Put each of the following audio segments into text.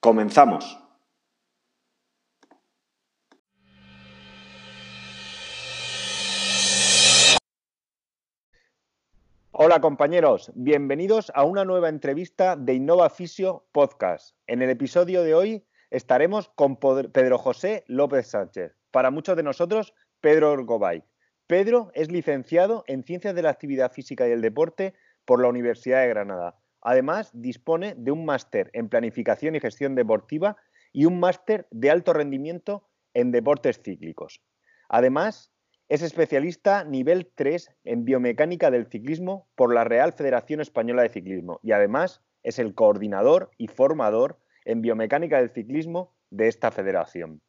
Comenzamos. Hola compañeros, bienvenidos a una nueva entrevista de Innova Fisio Podcast. En el episodio de hoy estaremos con Pedro José López Sánchez. Para muchos de nosotros, Pedro Orgobay. Pedro es licenciado en Ciencias de la Actividad Física y el Deporte por la Universidad de Granada. Además, dispone de un máster en Planificación y Gestión Deportiva y un máster de alto rendimiento en deportes cíclicos. Además, es especialista nivel 3 en biomecánica del ciclismo por la Real Federación Española de Ciclismo y además es el coordinador y formador en biomecánica del ciclismo de esta federación.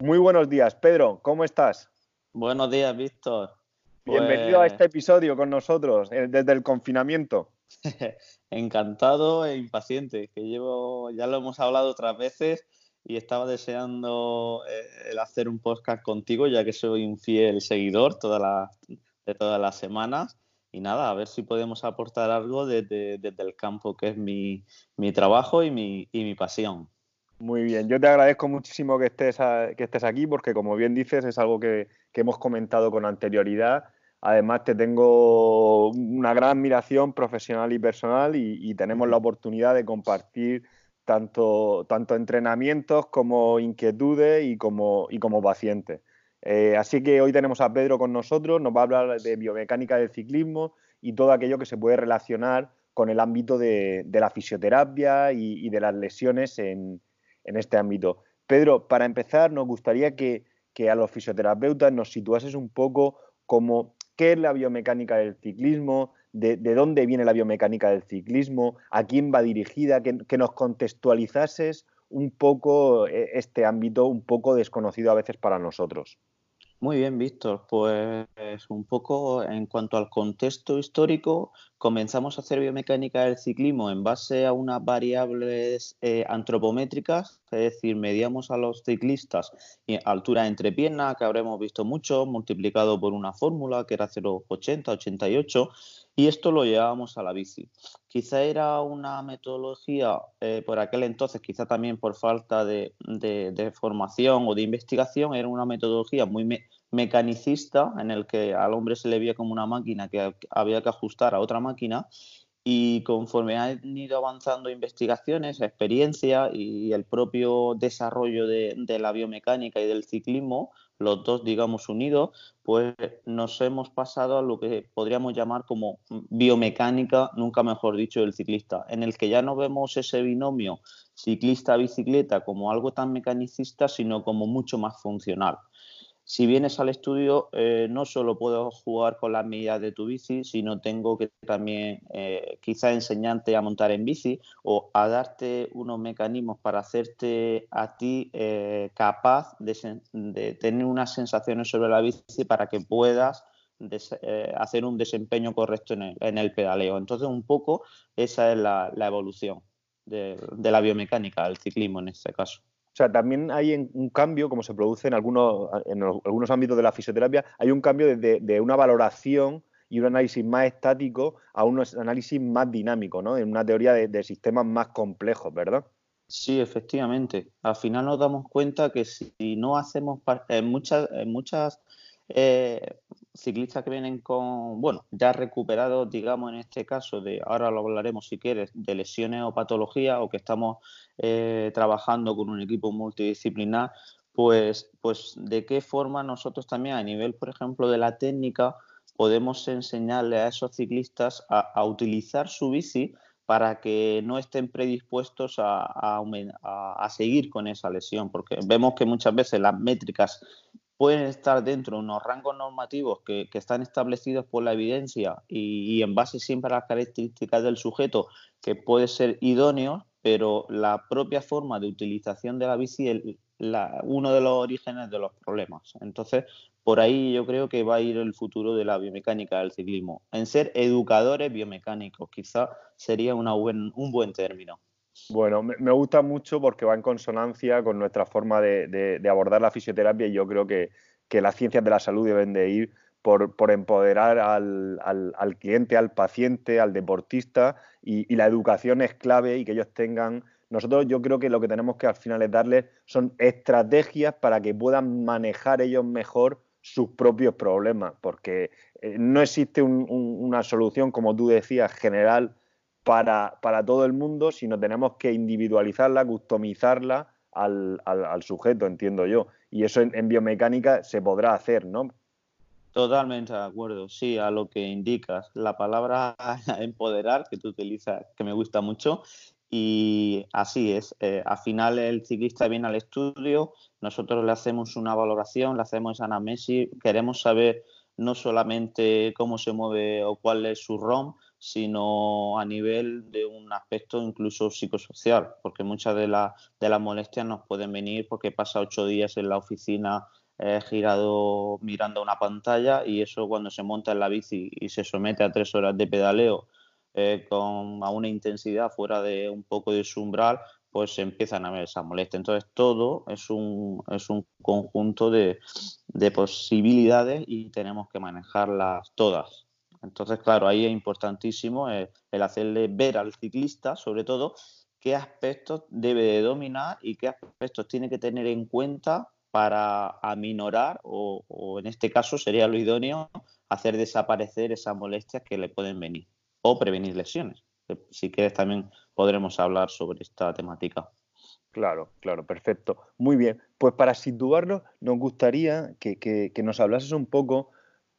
Muy buenos días, Pedro, ¿cómo estás? Buenos días, Víctor. Bienvenido a pues este episodio con nosotros eh, desde el confinamiento. Encantado e impaciente, que llevo, ya lo hemos hablado otras veces y estaba deseando eh, el hacer un podcast contigo, ya que soy un fiel seguidor de todas las semanas. Y nada, a ver si podemos aportar algo desde, el campo, que es mi, trabajo y mi, pasión. Muy bien, yo te agradezco muchísimo que estés aquí, porque como bien dices, es algo que, hemos comentado con anterioridad. Además, te tengo una gran admiración profesional y personal y tenemos la oportunidad de compartir tanto, tanto entrenamientos como inquietudes y como, y como pacientes. Eh, así que hoy tenemos a Pedro con nosotros, nos va a hablar de biomecánica del ciclismo y todo aquello que se puede relacionar con el ámbito de, la fisioterapia y, de las lesiones en, este ámbito. Pedro, para empezar, nos gustaría que, que, a los fisioterapeutas nos situases un poco como qué es la biomecánica del ciclismo, de, dónde viene la biomecánica del ciclismo, a quién va dirigida, que, nos contextualizases un poco eh, este ámbito un poco desconocido a veces para nosotros. Muy bien, Víctor. Pues un poco en cuanto al contexto histórico, comenzamos a hacer biomecánica del ciclismo en base a unas variables eh, antropométricas, es decir, medíamos a los ciclistas altura entre piernas, que habremos visto mucho, multiplicado por una fórmula que era 0,80, 88, y esto lo llevábamos a la bici. Quizá era una metodología eh, por aquel entonces, quizá también por falta de, formación o de investigación, era una metodología muy mecanicista en el que al hombre se le veía como una máquina que había que ajustar a otra máquina y conforme han ido avanzando investigaciones, experiencia y el propio desarrollo de, de la biomecánica y del ciclismo, los dos, digamos, unidos, pues nos hemos pasado a lo que podríamos llamar como biomecánica, nunca mejor dicho, del ciclista, en el que ya no vemos ese binomio ciclista-bicicleta como algo tan mecanicista, sino como mucho más funcional si vienes al estudio, eh, no solo puedo jugar con las medidas de tu bici, sino tengo que también eh, quizá enseñarte a montar en bici o a darte unos mecanismos para hacerte a ti eh, capaz de, tener unas sensaciones sobre la bici para que puedas hacer un desempeño correcto en el, pedaleo. Entonces, un poco esa es la, evolución de la biomecánica del ciclismo en este caso. Sea, también hay un cambio, como se produce en algunos, en algunos ámbitos de la fisioterapia, hay un cambio de, una valoración y un análisis más estático a un análisis más dinámico, ¿no? En una teoría de, sistemas más complejos, ¿verdad? Sí, efectivamente. Al final nos damos cuenta que si no hacemos en muchas, muchas eh, ciclistas que vienen con, bueno, ya recuperados, digamos, en este caso, de ahora lo hablaremos si quieres, de lesiones o patologías, o que estamos eh, trabajando con un equipo multidisciplinar, pues, pues de qué forma nosotros también a nivel, por ejemplo, de la técnica, podemos enseñarle a esos ciclistas a, utilizar su bici para que no estén predispuestos a, seguir con esa lesión, porque vemos que muchas veces las métricas pueden estar dentro de unos rangos normativos que, están establecidos por la evidencia y, en base siempre a las características del sujeto que puede ser idóneo, pero la propia forma de utilización de la bici es uno de los orígenes de los problemas. Entonces, por ahí yo creo que va a ir el futuro de la biomecánica del ciclismo. En ser educadores biomecánicos, quizá sería un buen término. Bueno, me, gusta mucho porque va en consonancia con nuestra forma de, abordar la fisioterapia y yo creo que, las ciencias de la salud deben de ir por, empoderar al, cliente, al paciente, al deportista y, la educación es clave y que ellos tengan nosotros yo creo que lo que tenemos que al final es darles son estrategias para que puedan manejar ellos mejor sus propios problemas, porque eh, no existe una solución, como tú decías, general para, todo el mundo, sino tenemos que individualizarla, customizarla al, sujeto, entiendo yo. Y eso en, biomecánica se podrá hacer, ¿no? Totalmente de acuerdo, sí, a lo que indicas. La palabra empoderar que tú utilizas, que me gusta mucho, y así es, eh, al final el ciclista viene al estudio, nosotros le hacemos una valoración, le hacemos esa anamnesis, queremos saber no solamente cómo se mueve o cuál es su ROM, sino a nivel de un aspecto incluso psicosocial, porque muchas de, de las molestias nos pueden venir porque pasa ocho días en la oficina eh, girado mirando una pantalla y eso cuando se monta en la bici y se somete a tres horas de pedaleo eh, con, a una intensidad fuera de un poco de su umbral, pues se empiezan a ver esa molestia. Entonces, todo es un, es un conjunto de, de posibilidades y tenemos que manejarlas todas. Entonces, claro, ahí es importantísimo el, hacerle ver al ciclista, sobre todo, qué aspectos debe de dominar y qué aspectos tiene que tener en cuenta para aminorar o, en este caso sería lo idóneo hacer desaparecer esas molestias que le pueden venir o prevenir lesiones. Si quieres también podremos hablar sobre esta temática. Claro, claro, perfecto. Muy bien. Pues para situarlo, nos gustaría que, nos hablases un poco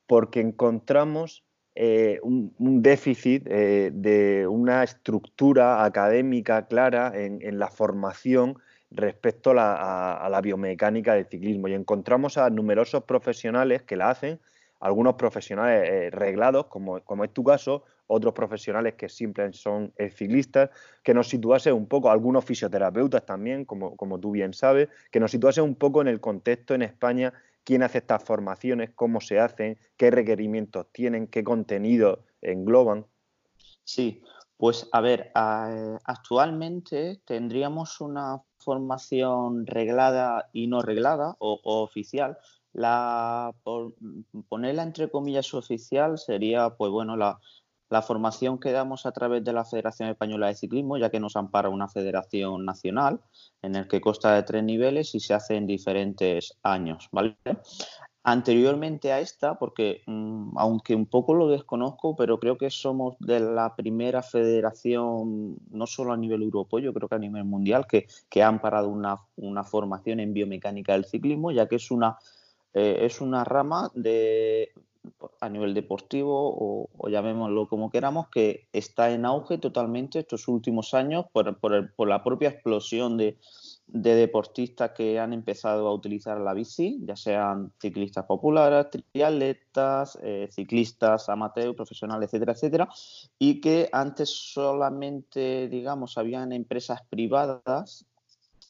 porque encontramos eh, un, déficit eh, de una estructura académica clara en, la formación respecto a la, biomecánica del ciclismo y encontramos a numerosos profesionales que la hacen, algunos profesionales eh, reglados, como, como es tu caso, otros profesionales que siempre son eh, ciclistas, que nos situase un poco, algunos fisioterapeutas también, como, como tú bien sabes, que nos situase un poco en el contexto en España, quién hace estas formaciones, cómo se hacen, qué requerimientos tienen, qué contenido engloban. Sí, pues a ver, actualmente tendríamos una formación reglada y no reglada o, oficial. La, por ponerla entre comillas oficial sería, pues bueno, la, la formación que damos a través de la Federación Española de Ciclismo, ya que nos ampara una federación nacional en el que consta de tres niveles y se hace en diferentes años, ¿vale? Anteriormente a esta, porque mm, aunque un poco lo desconozco, pero creo que somos de la primera federación, no solo a nivel europeo, yo creo que a nivel mundial, que, que ha amparado una, una formación en biomecánica del ciclismo, ya que es una, eh, es una rama de a nivel deportivo o, llamémoslo como queramos, que está en auge totalmente estos últimos años por, la propia explosión de, deportistas que han empezado a utilizar la bici, ya sean ciclistas populares, triatletas, eh, ciclistas amateur, profesionales, etcétera, etcétera, y que antes solamente, digamos, habían empresas privadas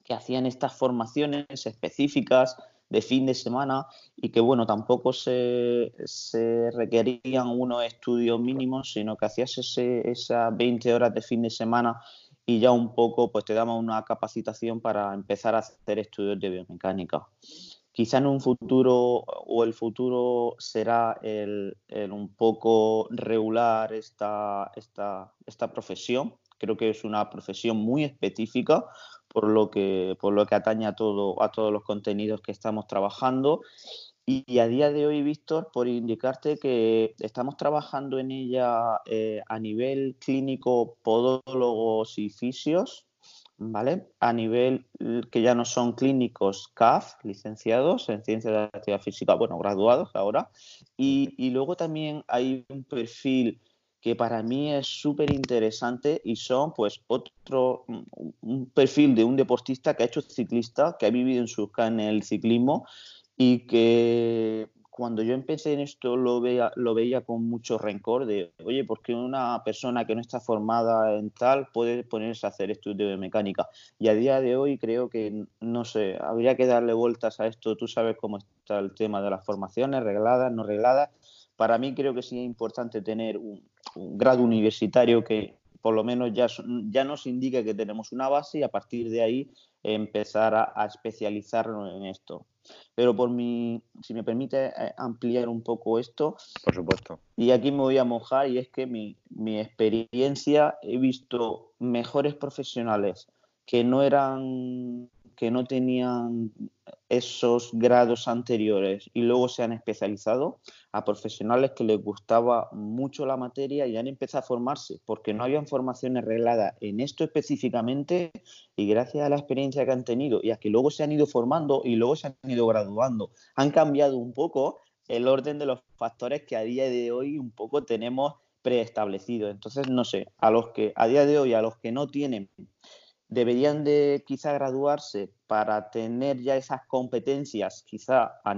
que hacían estas formaciones específicas de fin de semana y que, bueno, tampoco se, requerían unos estudios mínimos, sino que hacías esas 20 horas de fin de semana y ya un poco pues te daba una capacitación para empezar a hacer estudios de biomecánica. Quizá en un futuro o el futuro será el, un poco regular esta, esta, esta profesión. Creo que es una profesión muy específica por lo que, por lo que atañe todo, a todos los contenidos que estamos trabajando. Y, a día de hoy, Víctor, por indicarte que estamos trabajando en ella eh, a nivel clínico, podólogos y fisios, ¿vale? A nivel que ya no son clínicos CAF, licenciados en Ciencias de la Actividad Física, bueno, graduados ahora. Y, y luego también hay un perfil que para mí es súper interesante y son pues otro, un perfil de un deportista que ha hecho ciclista, que ha vivido en, su, en el ciclismo y que cuando yo empecé en esto lo veía, lo veía con mucho rencor de, oye, ¿por qué una persona que no está formada en tal puede ponerse a hacer estudio de mecánica? Y a día de hoy creo que, no sé, habría que darle vueltas a esto. Tú sabes cómo está el tema de las formaciones, regladas, no regladas. Para mí creo que sí es importante tener un, grado universitario que por lo menos ya, ya nos indique que tenemos una base y a partir de ahí empezar a, a especializarnos en esto. Pero por mi, si me permite eh, ampliar un poco esto. Por supuesto. Y aquí me voy a mojar y es que mi, mi experiencia he visto mejores profesionales que no eran que no tenían esos grados anteriores y luego se han especializado a profesionales que les gustaba mucho la materia y han empezado a formarse porque no habían formaciones regladas en esto específicamente y gracias a la experiencia que han tenido y a que luego se han ido formando y luego se han ido graduando, han cambiado un poco el orden de los factores que a día de hoy un poco tenemos preestablecidos. Entonces, no sé, a los que a día de hoy, a los que no tienen deberían de quizá graduarse para tener ya esas competencias quizá a,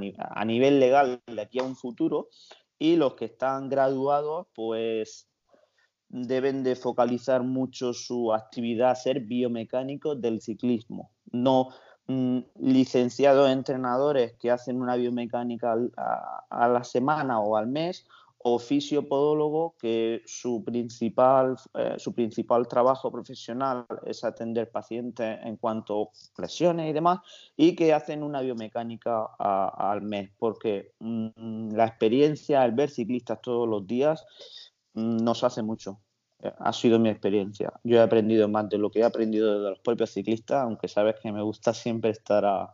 nivel legal de aquí a un futuro y los que están graduados pues deben de focalizar mucho su actividad a ser biomecánicos del ciclismo, no mm, licenciados entrenadores que hacen una biomecánica a la semana o al mes oficio podólogo que su principal, eh, su principal trabajo profesional es atender pacientes en cuanto a lesiones y demás, y que hacen una biomecánica al mes, porque mm, la experiencia, el ver ciclistas todos los días, mm, nos hace mucho. Eh, ha sido mi experiencia. Yo he aprendido más de lo que he aprendido de los propios ciclistas, aunque sabes que me gusta siempre estar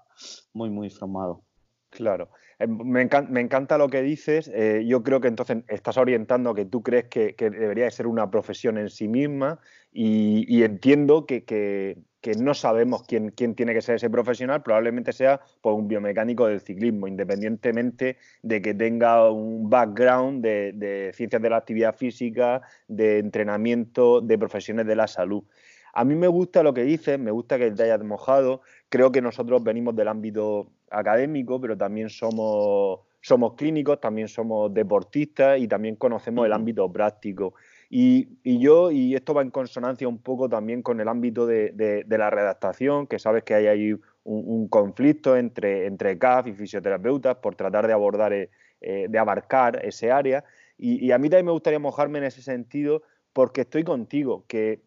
muy, muy formado. Claro. Eh, me, encanta, lo que dices. Eh, yo creo que entonces estás orientando que tú crees que, debería de ser una profesión en sí misma y, entiendo que, no sabemos quién, tiene que ser ese profesional. Probablemente sea pues, un biomecánico del ciclismo, independientemente de que tenga un background de, de ciencias de la actividad física, de entrenamiento, de profesiones de la salud. A mí me gusta lo que dices, me gusta que te hayas mojado. Creo que nosotros venimos del ámbito académico, pero también somos, somos clínicos, también somos deportistas y también conocemos el ámbito práctico. Y, yo, y esto va en consonancia un poco también con el ámbito de, la redactación, que sabes que hay ahí un, conflicto entre, entre CAF y fisioterapeutas por tratar de abordar, eh, eh, de abarcar ese área. Y, y, a mí también me gustaría mojarme en ese sentido porque estoy contigo, que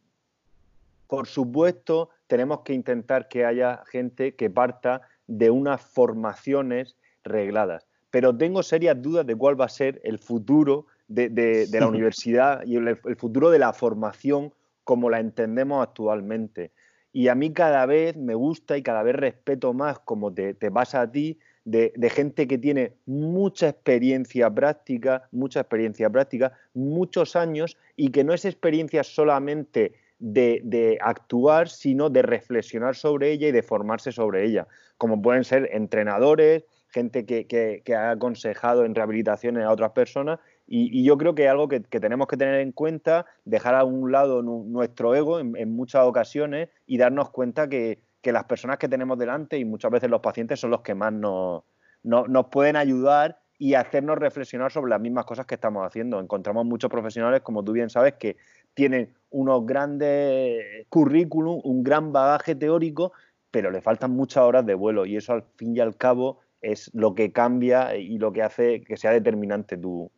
por supuesto tenemos que intentar que haya gente que parta de unas formaciones regladas. Pero tengo serias dudas de cuál va a ser el futuro de, la universidad y el, futuro de la formación como la entendemos actualmente. Y a mí cada vez me gusta y cada vez respeto más, como te, pasa a ti, de, de, gente que tiene mucha experiencia práctica, mucha experiencia práctica, muchos años, y que no es experiencia solamente de, actuar, sino de reflexionar sobre ella y de formarse sobre ella, como pueden ser entrenadores, gente que, ha aconsejado en rehabilitaciones a otras personas. Y, yo creo que es algo que, tenemos que tener en cuenta, dejar a un lado nuestro ego en, muchas ocasiones y darnos cuenta que, las personas que tenemos delante y muchas veces los pacientes son los que más nos, nos pueden ayudar y hacernos reflexionar sobre las mismas cosas que estamos haciendo. Encontramos muchos profesionales, como tú bien sabes, que tienen unos grandes currículum, un gran bagaje teórico, pero le faltan muchas horas de vuelo y eso al fin y al cabo es lo que cambia y lo que hace que sea determinante tu,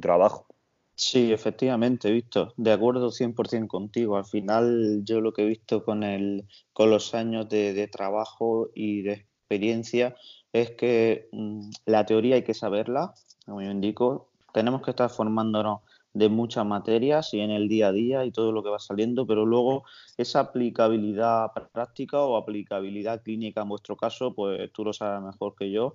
trabajo. Sí, efectivamente, Víctor, de acuerdo 100% contigo. Al final yo lo que he visto con, el, con los años de, trabajo y de experiencia es que mm, la teoría hay que saberla, como yo indico, tenemos que estar formándonos de muchas materias y en el día a día y todo lo que va saliendo, pero luego esa aplicabilidad práctica o aplicabilidad clínica en vuestro caso, pues tú lo sabes mejor que yo,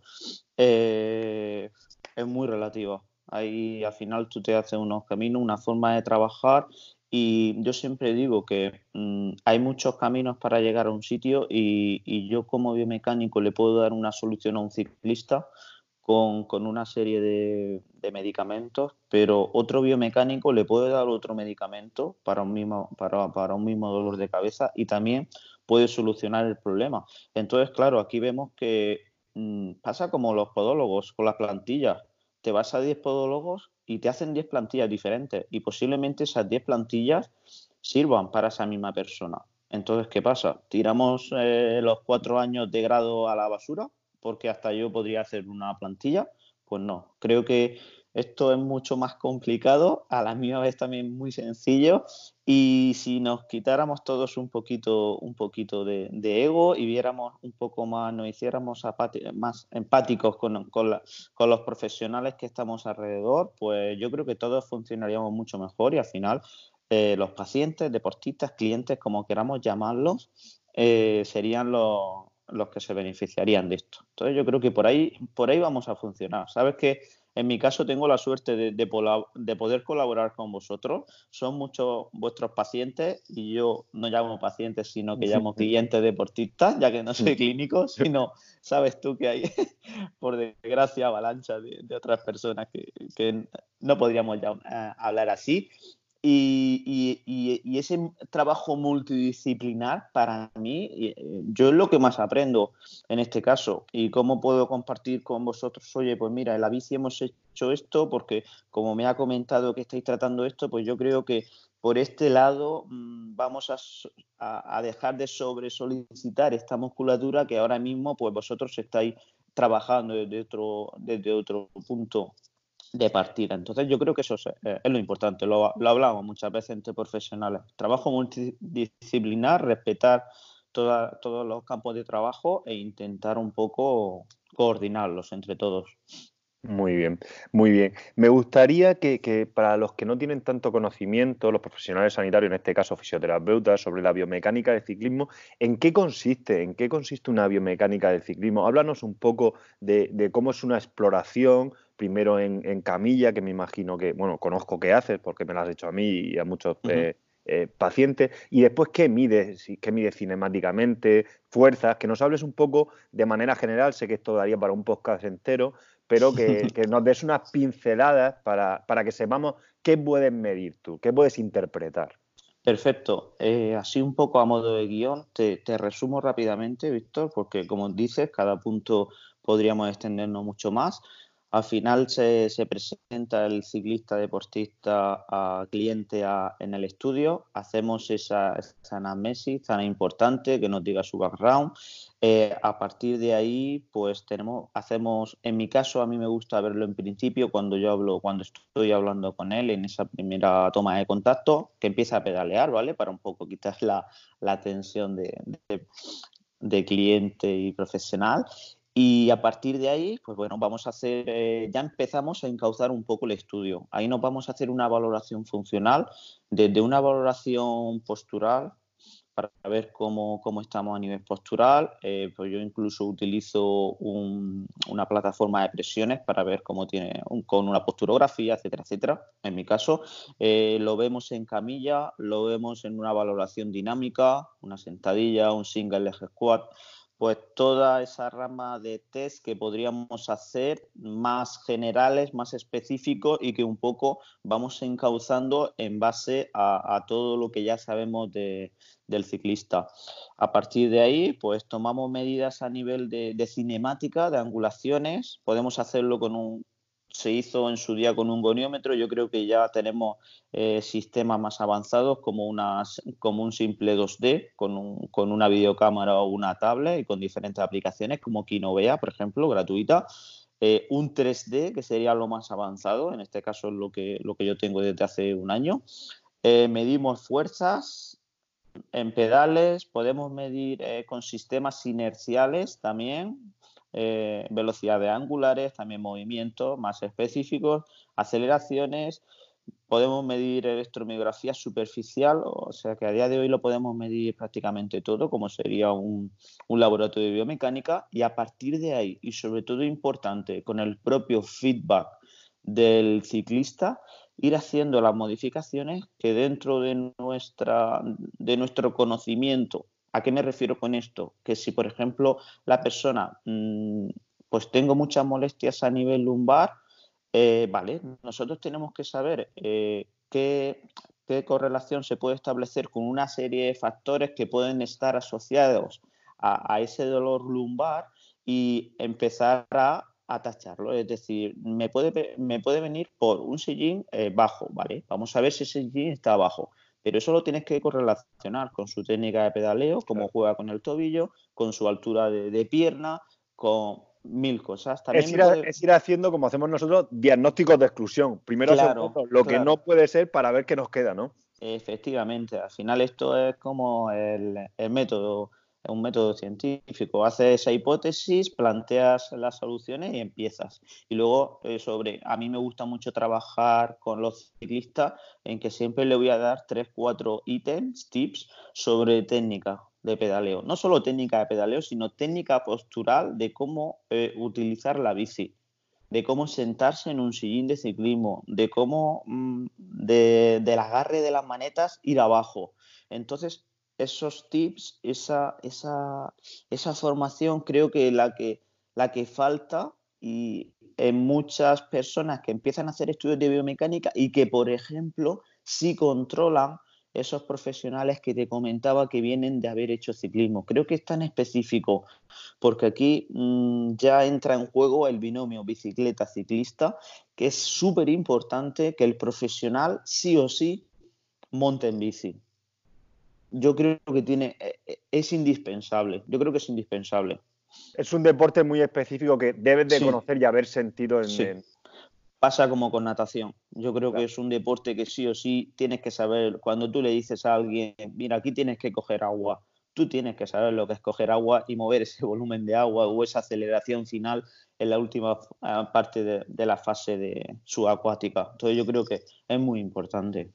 eh, es muy relativa. Ahí al final tú te haces unos caminos, una forma de trabajar y yo siempre digo que mm, hay muchos caminos para llegar a un sitio y, yo como biomecánico le puedo dar una solución a un ciclista con, una serie de, medicamentos, pero otro biomecánico le puede dar otro medicamento para un mismo, para, un mismo dolor de cabeza y también puede solucionar el problema. Entonces, claro, aquí vemos que mm, pasa como los podólogos con las plantillas. Te vas a 10 podólogos y te hacen 10 plantillas diferentes y posiblemente esas 10 plantillas sirvan para esa misma persona. Entonces, ¿qué pasa? ¿Tiramos eh, los cuatro años de grado a la basura? Porque hasta yo podría hacer una plantilla. Pues no, creo que esto es mucho más complicado, a la misma vez también muy sencillo. Y si nos quitáramos todos un poquito, un poquito de, ego y viéramos un poco más, nos hiciéramos más empáticos con, los profesionales que estamos alrededor, pues yo creo que todos funcionaríamos mucho mejor y al final eh, los pacientes, deportistas, clientes, como queramos llamarlos, eh, serían los, los que se beneficiarían de esto. Entonces yo creo que por ahí, por ahí vamos a funcionar. Sabes que en mi caso tengo la suerte de, poder colaborar con vosotros. Son muchos vuestros pacientes y yo no llamo pacientes, sino que llamo clientes deportistas, ya que no soy clínico, sino sabes tú que hay, por desgracia, avalancha de, otras personas que, no podríamos eh, hablar así. Y, ese trabajo multidisciplinar, para mí, eh, yo es lo que más aprendo en este caso. Y cómo puedo compartir con vosotros, oye, pues mira, en la bici hemos hecho esto, porque como me ha comentado que estáis tratando esto, pues yo creo que por este lado mm, vamos a, dejar de sobre solicitar esta musculatura que ahora mismo, pues vosotros estáis trabajando desde otro punto de partida. Entonces yo creo que eso es, eh, lo importante, lo, hablamos muchas veces entre profesionales. Trabajo multidisciplinar, respetar todos los campos de trabajo e intentar un poco coordinarlos entre todos. Muy bien, muy bien. Me gustaría que, para los que no tienen tanto conocimiento, los profesionales sanitarios, en este caso fisioterapeutas, sobre la biomecánica del ciclismo, ¿en qué consiste? ¿En qué consiste una biomecánica del ciclismo? Háblanos un poco de, cómo es una exploración, primero en, camilla, que me imagino que, bueno, conozco qué haces porque me lo has hecho a mí y a muchos eh, eh, pacientes, y después qué mide, qué mide cinemáticamente, fuerzas, que nos hables un poco de manera general, sé que esto daría para un podcast entero, pero que, nos des unas pinceladas para, que sepamos qué puedes medir tú, qué puedes interpretar. Perfecto. Eh, así un poco a modo de guion, te, te, resumo rápidamente, Víctor, porque como dices, cada punto podríamos extendernos mucho más. Al final se, presenta el ciclista deportista a cliente en el estudio, hacemos esa, esa, anamnesis tan importante que nos diga su background. Eh, a partir de ahí, pues tenemos, hacemos, en mi caso a mí me gusta verlo en principio cuando yo hablo, cuando estoy hablando con él en esa primera toma de contacto, que empieza a pedalear, ¿vale? Para un poco quitar la, tensión de, de cliente y profesional y a partir de ahí, pues bueno, vamos a hacer, eh, ya empezamos a encauzar un poco el estudio. Ahí nos vamos a hacer una valoración funcional, desde una valoración postural, para ver cómo, cómo estamos a nivel postural. Eh, pues yo incluso utilizo una plataforma de presiones para ver cómo tiene, con una posturografía, etcétera, etcétera. En mi caso, eh, lo vemos en camilla, lo vemos en una valoración dinámica, una sentadilla, un single leg squat pues toda esa rama de test que podríamos hacer más generales, más específicos y que un poco vamos encauzando en base a, todo lo que ya sabemos del ciclista. A partir de ahí, pues tomamos medidas a nivel de cinemática, de angulaciones, podemos hacerlo con un, se hizo en su día con un goniómetro. Yo creo que ya tenemos eh, sistemas más avanzados como, un simple 2D con, un, con, una videocámara o una tablet y con diferentes aplicaciones como Kinovea, por ejemplo, gratuita. Eh, un 3D, que sería lo más avanzado, en este caso es lo que, lo que yo tengo desde hace un año. Eh, medimos fuerzas en pedales, podemos medir con sistemas inerciales también, eh, velocidades angulares, también movimientos más específicos, aceleraciones. Podemos medir electromiografía superficial, o sea que a día de hoy lo podemos medir prácticamente todo, como sería un, un laboratorio de biomecánica, y a partir de ahí, y sobre todo importante, con el propio feedback del ciclista, ir haciendo las modificaciones que dentro de, nuestra, de nuestro conocimiento, ¿a qué me refiero con esto? Que si, por ejemplo, la persona, mm, pues tengo muchas molestias a nivel lumbar, eh, vale, nosotros tenemos que saber eh, qué, qué correlación se puede establecer con una serie de factores que pueden estar asociados a, ese dolor lumbar y empezar a, tacharlo. Es decir, me puede, me puede venir por un sillín eh, bajo, ¿vale? Vamos a ver si ese sillín está bajo. Pero eso lo tienes que correlacionar con su técnica de pedaleo, cómo juega con el tobillo, con su altura de, pierna, con mil cosas. También es, ir haciendo, como hacemos nosotros, diagnósticos de exclusión. Primero lo que no puede ser para ver qué nos queda, ¿no? Efectivamente, al final esto es como el, el método un método científico. Haces esa hipótesis, planteas las soluciones y empiezas. Y luego, eh, sobre, a mí me gusta mucho trabajar con los ciclistas en que siempre le voy a dar tres, cuatro ítems, tips sobre técnica de pedaleo. No solo técnica de pedaleo, sino técnica postural de cómo eh, utilizar la bici de cómo sentarse en un sillín de ciclismo, de cómo mm, del agarre de las manetas ir abajo. Entonces, esos tips, esa, esa, esa formación creo que la que, la que falta y en muchas personas que empiezan a hacer estudios de biomecánica y que, por ejemplo, sí controlan esos profesionales que te comentaba que vienen de haber hecho ciclismo. Creo que es tan específico porque aquí mm, ya entra en juego el binomio bicicleta-ciclista, que es súper importante que el profesional sí o sí monte en bici yo creo que tiene, eh, eh, es indispensable. Yo creo que es indispensable. Es un deporte muy específico que debes de conocer y haber sentido en, Pasa como con natación. Yo creo que es un deporte que sí o sí tienes que saber. Cuando tú le dices a alguien, mira, aquí tienes que coger agua, tú tienes que saber lo que es coger agua y mover ese volumen de agua o esa aceleración final en la última parte de, la fase de subacuática. Entonces yo creo que es muy importante.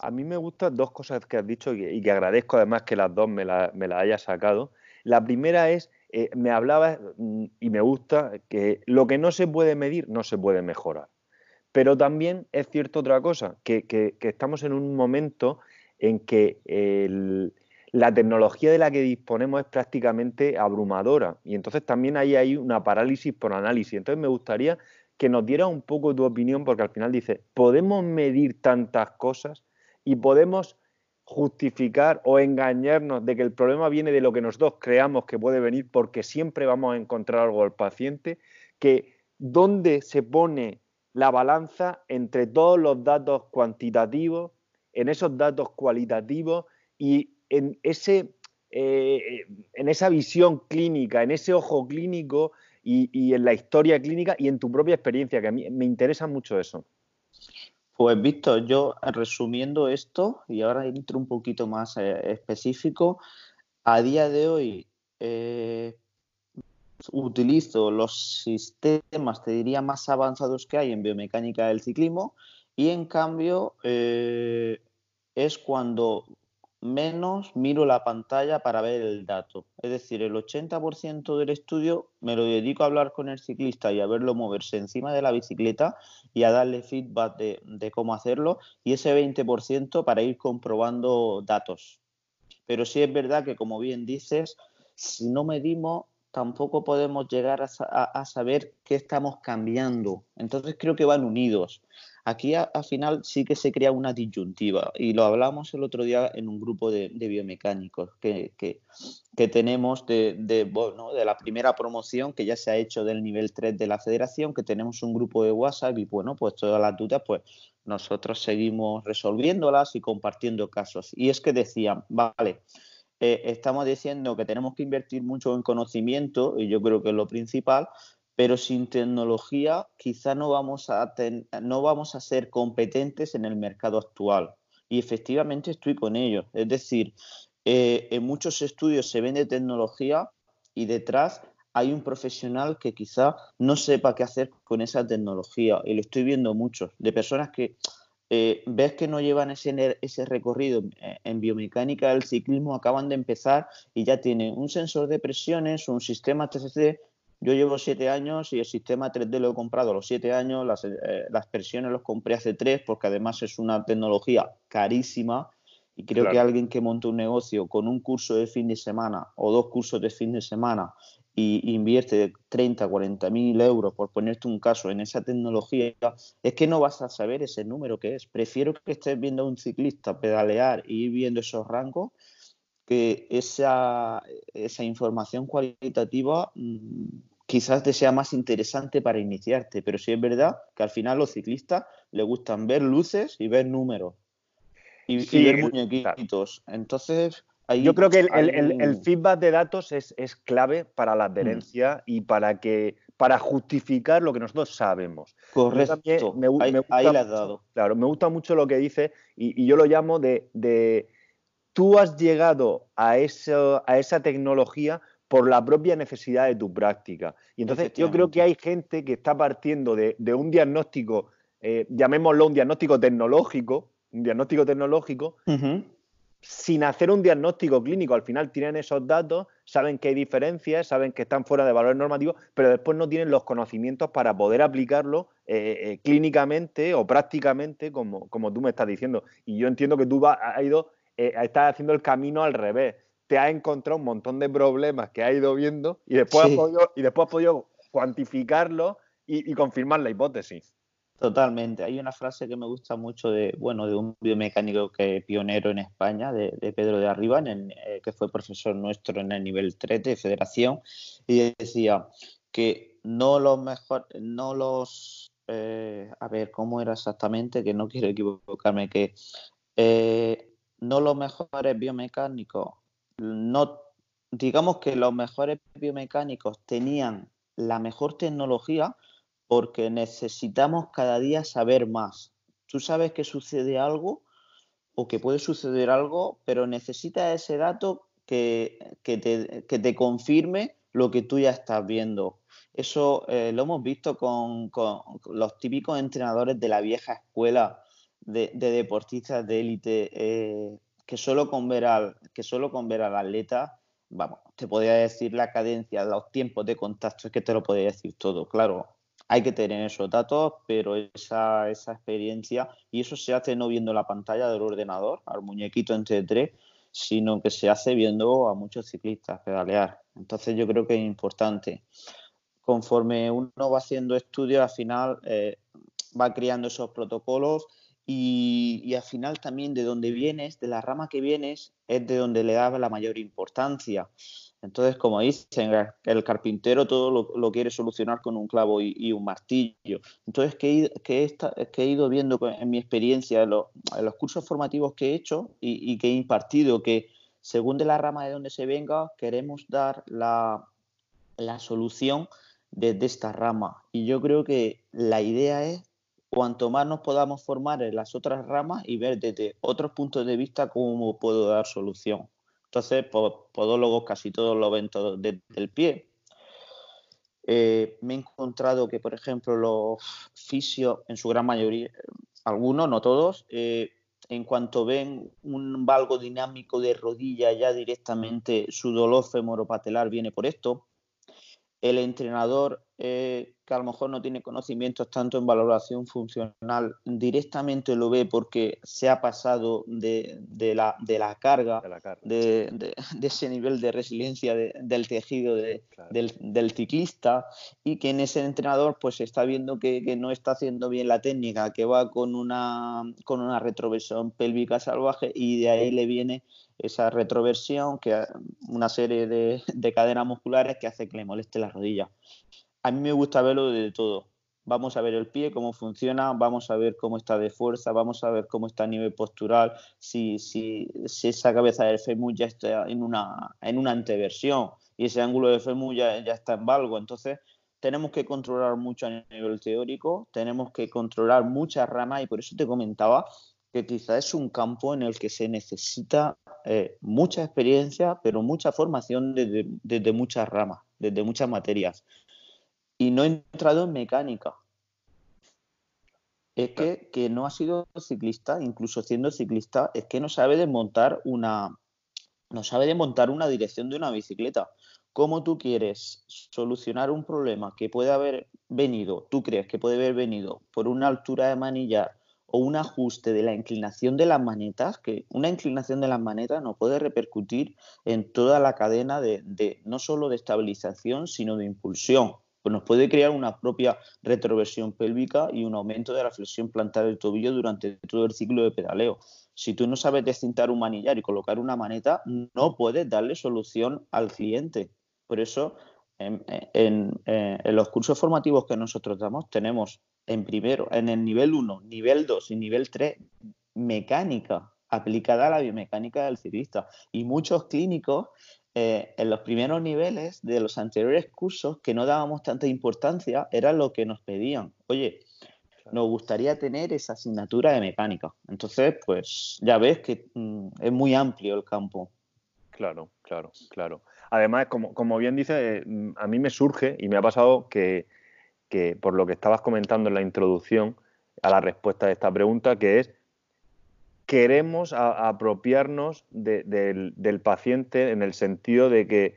A mí me gustan dos cosas que has dicho y, que agradezco además que las dos me las la hayas sacado. La primera es, eh, me hablabas mm, y me gusta que lo que no se puede medir no se puede mejorar. Pero también es cierto otra cosa, que, estamos en un momento en que la tecnología de la que disponemos es prácticamente abrumadora y entonces también ahí hay una parálisis por análisis. Entonces me gustaría que nos dieras un poco tu opinión porque al final dice, ¿podemos medir tantas cosas? Y podemos justificar o engañarnos de que el problema viene de lo que nosotros creamos que puede venir porque siempre vamos a encontrar algo al paciente, que dónde se pone la balanza entre todos los datos cuantitativos, en esos datos cualitativos y en, ese, eh, en esa visión clínica, en ese ojo clínico y, y en la historia clínica y en tu propia experiencia, que a mí me interesa mucho eso. Pues Víctor, yo resumiendo esto y ahora entro un poquito más eh, específico, a día de hoy eh, utilizo los sistemas, te diría, más avanzados que hay en biomecánica del ciclismo y en cambio eh, es cuando menos miro la pantalla para ver el dato. Es decir, el 80% del estudio me lo dedico a hablar con el ciclista y a verlo moverse encima de la bicicleta y a darle feedback de, cómo hacerlo y ese 20% para ir comprobando datos. Pero sí es verdad que, como bien dices, si no medimos, tampoco podemos llegar a saber qué estamos cambiando. Entonces creo que van unidos. Aquí al final sí que se crea una disyuntiva y lo hablamos el otro día en un grupo de, biomecánicos que, tenemos de, de, la primera promoción que ya se ha hecho del nivel 3 de la federación, que tenemos un grupo de WhatsApp y bueno, pues todas las dudas pues nosotros seguimos resolviéndolas y compartiendo casos. Y es que decían, vale, eh, estamos diciendo que tenemos que invertir mucho en conocimiento y yo creo que es lo principal, pero sin tecnología quizá no vamos a, no vamos a ser competentes en el mercado actual. Y efectivamente estoy con ello. Es decir, eh, en muchos estudios se vende tecnología y detrás hay un profesional que quizá no sepa qué hacer con esa tecnología. Y lo estoy viendo muchos, de personas que eh, ves que no llevan ese, ese recorrido en biomecánica del ciclismo, acaban de empezar y ya tienen un sensor de presiones, un sistema TCC Yo llevo siete años y el sistema 3D lo he comprado a los siete años, las, eh, las presiones los compré hace tres porque además es una tecnología carísima y creo que alguien que monta un negocio con un curso de fin de semana o dos cursos de fin de semana y invierte 30, 40 mil euros, por ponerte un caso, en esa tecnología, es que no vas a saber ese número que es. Prefiero que estés viendo a un ciclista pedalear y ir viendo esos rangos que esa, esa información cualitativa mm, quizás te sea más interesante para iniciarte, pero sí es verdad que al final los ciclistas les gustan ver luces y ver números y, ver muñequitos. Entonces, yo creo que el, feedback de datos es, clave para la adherencia mm. y para que para justificar lo que nosotros sabemos. Correcto. Me, ahí, le has dado. Claro, me gusta mucho lo que dice y, yo lo llamo de, tú has llegado a, eso, a esa tecnología por la propia necesidad de tu práctica. Y entonces yo creo que hay gente que está partiendo de, un diagnóstico, eh, llamémoslo un diagnóstico tecnológico, un diagnóstico tecnológico, sin hacer un diagnóstico clínico. Al final tienen esos datos, saben que hay diferencias, saben que están fuera de valores normativos, pero después no tienen los conocimientos para poder aplicarlo eh, eh, clínicamente o prácticamente, como, como, tú me estás diciendo. Y yo entiendo que tú has ido, eh, estás haciendo el camino al revés. Te has encontrado un montón de problemas que has ido viendo y después, has, podido, y después has podido cuantificarlo y confirmar la hipótesis. Totalmente. Hay una frase que me gusta mucho de, bueno, de un biomecánico que pionero en España, de, Pedro de Arriba, eh, que fue profesor nuestro en el nivel 3 de federación, y decía que no los mejor, no los, eh, a ver, ¿cómo era exactamente? Que no quiero equivocarme, que eh, no los mejores biomecánicos, no, digamos que los mejores biomecánicos tenían la mejor tecnología, porque necesitamos cada día saber más. Tú sabes que sucede algo o que puede suceder algo, pero necesitas ese dato que, te, confirme lo que tú ya estás viendo. Eso eh, lo hemos visto con, los típicos entrenadores de la vieja escuela de, deportistas de élite, eh, que, solo con ver al, que solo con ver al atleta, vamos, te podría decir la cadencia, los tiempos de contacto, es que te lo podría decir todo, claro hay que tener esos datos, pero esa, experiencia, y eso se hace no viendo la pantalla del ordenador, al muñequito en T3, sino que se hace viendo a muchos ciclistas pedalear. Entonces yo creo que es importante. Conforme uno va haciendo estudios, al final eh, va creando esos protocolos y, y, al final también de donde vienes, de la rama que vienes, es de donde le da la mayor importancia. Entonces, como dicen, el carpintero todo lo, quiere solucionar con un clavo y, un martillo. Entonces, que, que, he ido viendo en mi experiencia, en, los cursos formativos que he hecho y, que he impartido, que según de la rama de donde se venga, queremos dar la, solución desde esta rama. Y yo creo que la idea es cuanto más nos podamos formar en las otras ramas y ver desde otros puntos de vista cómo puedo dar solución. Entonces, podólogos casi todos lo ven todo desde el pie. Eh, me he encontrado que, por ejemplo, los fisios, en su gran mayoría, algunos, no todos, eh, en cuanto ven un valgo dinámico de rodilla, ya directamente su dolor femoropatelar viene por esto. El entrenador eh, que a lo mejor no tiene conocimientos tanto en valoración funcional, directamente lo ve porque se ha pasado de, la, de la, carga, de, ese nivel de resiliencia del tejido del, ciclista y que en ese entrenador pues está viendo que, no está haciendo bien la técnica, que va con una, con una retroversión pélvica salvaje y de ahí le viene esa retroversión, que una serie de, de cadenas musculares que hace que le moleste la rodilla a mí me gusta verlo de todo. Vamos a ver el pie, cómo funciona, vamos a ver cómo está de fuerza, vamos a ver cómo está a nivel postural, si, si, si esa cabeza del fémur ya está en una, en una anteversión y ese ángulo de fémur ya, ya está en valgo. Entonces, tenemos que controlar mucho a nivel teórico, tenemos que controlar muchas ramas y por eso te comentaba que quizás es un campo en el que se necesita eh, mucha experiencia, pero mucha formación desde, desde muchas ramas, desde muchas materias y no he entrado en mecánica. Es que, que, no ha sido ciclista, incluso siendo ciclista, es que no sabe desmontar una, no sabe desmontar una dirección de una bicicleta. cómo tú quieres solucionar un problema que puede haber venido, tú crees que puede haber venido por una altura de manillar o un ajuste de la inclinación de las manetas, que una inclinación de las manetas no puede repercutir en toda la cadena de, no solo de estabilización, sino de impulsión. Pues nos puede crear una propia retroversión pélvica y un aumento de la flexión plantar del tobillo durante todo el ciclo de pedaleo. Si tú no sabes descintar un manillar y colocar una maneta, no puedes darle solución al cliente. Por eso, en, los cursos formativos que nosotros damos, tenemos en primero, en el nivel 1, nivel 2 y nivel 3, mecánica aplicada a la biomecánica del ciclista. Y muchos clínicos eh, en los primeros niveles de los anteriores cursos que no dábamos tanta importancia era lo que nos pedían. Oye, nos gustaría tener esa asignatura de mecánica. Entonces, pues ya ves que mm, es muy amplio el campo. Claro, claro, claro. Además, como, como bien dice, eh, a mí me surge y me ha pasado que que por lo que estabas comentando en la introducción a la respuesta de esta pregunta, que es queremos apropiarnos del, paciente en el sentido de que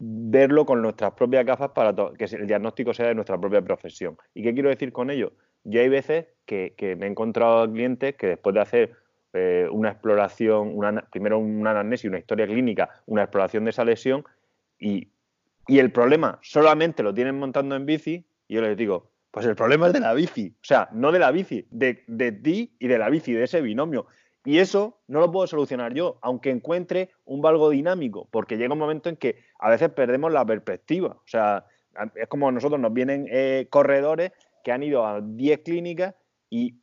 verlo con nuestras propias gafas para que el diagnóstico sea de nuestra propia profesión. ¿Y qué quiero decir con ello? Yo hay veces que, me he encontrado clientes que después de hacer eh, una exploración, primero una anamnesis, una historia clínica, una exploración de esa lesión, y, y el problema solamente lo tienen montando en bici, y yo les digo, pues el problema es de la bici, o sea, no de la bici, de, de ti y de la bici, de ese binomio. Y eso no lo puedo solucionar yo, aunque encuentre un valgo dinámico, porque llega un momento en que a veces perdemos la perspectiva. O sea, es como nosotros nos vienen eh, corredores que han ido a 10 clínicas y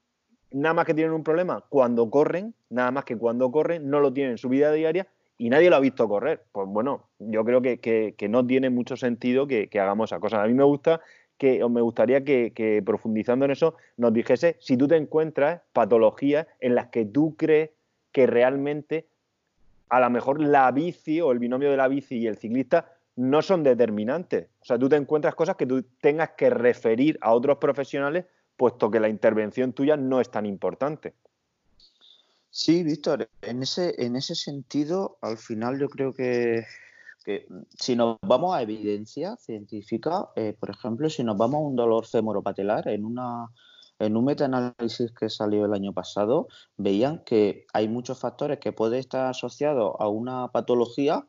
nada más que tienen un problema cuando corren, nada más que cuando corren, no lo tienen en su vida diaria y nadie lo ha visto correr. Pues bueno, yo creo que, no tiene mucho sentido que, que, hagamos esa cosa. A mí me gusta que me gustaría que, profundizando en eso nos dijese si tú te encuentras patologías en las que tú crees que realmente a lo mejor la bici o el binomio de la bici y el ciclista no son determinantes. O sea, tú te encuentras cosas que tú tengas que referir a otros profesionales puesto que la intervención tuya no es tan importante. Sí, Víctor, en ese, en ese sentido, al final yo creo que mm, si nos vamos a evidencia científica, eh, por ejemplo, si nos vamos a un dolor femoropatelar, en una en un metaanálisis que salió el año pasado, veían que hay muchos factores que pueden estar asociados a una patología,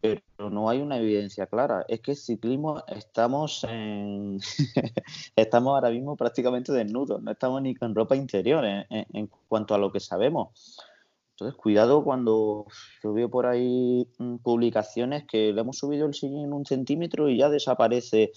pero no hay una evidencia clara. Es que el ciclismo estamos en estamos ahora mismo prácticamente desnudos, no estamos ni con ropa interior en cuanto a lo que sabemos. Entonces, cuidado cuando yo veo por ahí mm, publicaciones que le hemos subido el sillín un centímetro y ya desaparece.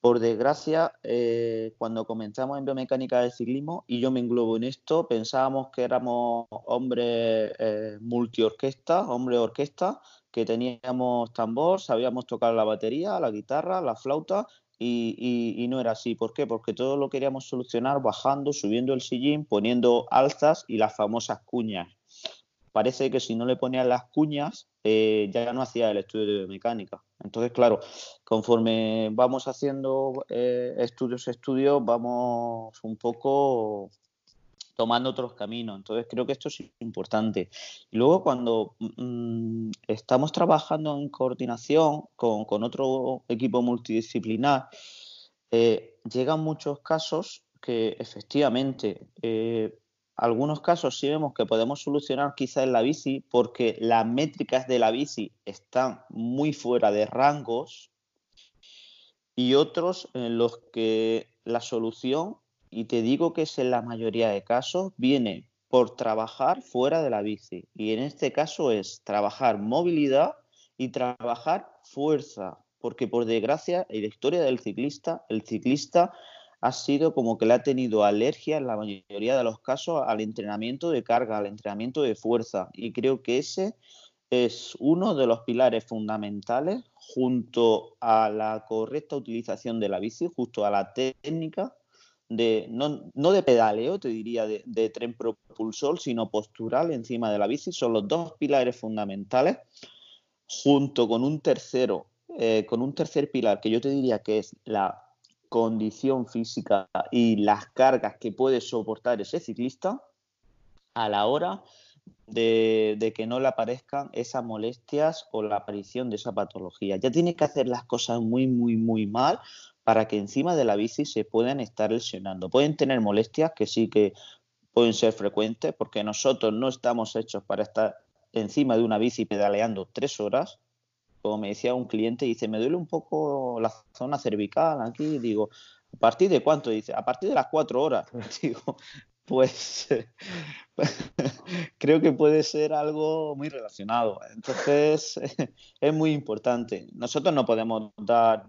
Por desgracia, eh, cuando comenzamos en biomecánica del ciclismo, y yo me englobo en esto, pensábamos que éramos hombres eh, multiorquesta, hombres orquesta, que teníamos tambor, sabíamos tocar la batería, la guitarra, la flauta, y, y, no era así. ¿Por qué? Porque todo lo queríamos solucionar bajando, subiendo el sillín, poniendo alzas y las famosas cuñas parece que si no le ponían las cuñas, eh, ya no hacía el estudio de mecánica. Entonces, claro, conforme vamos haciendo eh, estudios, estudios, vamos un poco tomando otros caminos. Entonces, creo que esto es importante. Y luego, cuando mm, estamos trabajando en coordinación con, otro equipo multidisciplinar, eh, llegan muchos casos que efectivamente algunos casos sí vemos que podemos solucionar quizá en la bici porque las métricas de la bici están muy fuera de rangos y otros en los que la solución, y te digo que es en la mayoría de casos, viene por trabajar fuera de la bici. Y en este caso es trabajar movilidad y trabajar fuerza, porque por desgracia en la historia del ciclista, el ciclista ha sido como que le ha tenido alergia en la mayoría de los casos al entrenamiento de carga, al entrenamiento de fuerza. Y creo que ese es uno de los pilares fundamentales junto a la correcta utilización de la bici, justo a la técnica de, no, de pedaleo, te diría, de, tren propulsor, sino postural encima de la bici. Son los dos pilares fundamentales, junto con un tercero, eh, con un tercer pilar que yo te diría que es la condición física y las cargas que puede soportar ese ciclista a la hora de, que no le aparezcan esas molestias o la aparición de esa patología. Ya tiene que hacer las cosas muy, muy, muy mal para que encima de la bici se puedan estar lesionando. Pueden tener molestias que sí que pueden ser frecuentes porque nosotros no estamos hechos para estar encima de una bici pedaleando tres horas. Como me decía un cliente, dice, me duele un poco la zona cervical aquí. Digo, ¿a partir de cuánto? Dice, a partir de las cuatro horas. Digo, pues creo que puede ser algo muy relacionado. Entonces, es muy importante. Nosotros no podemos dar,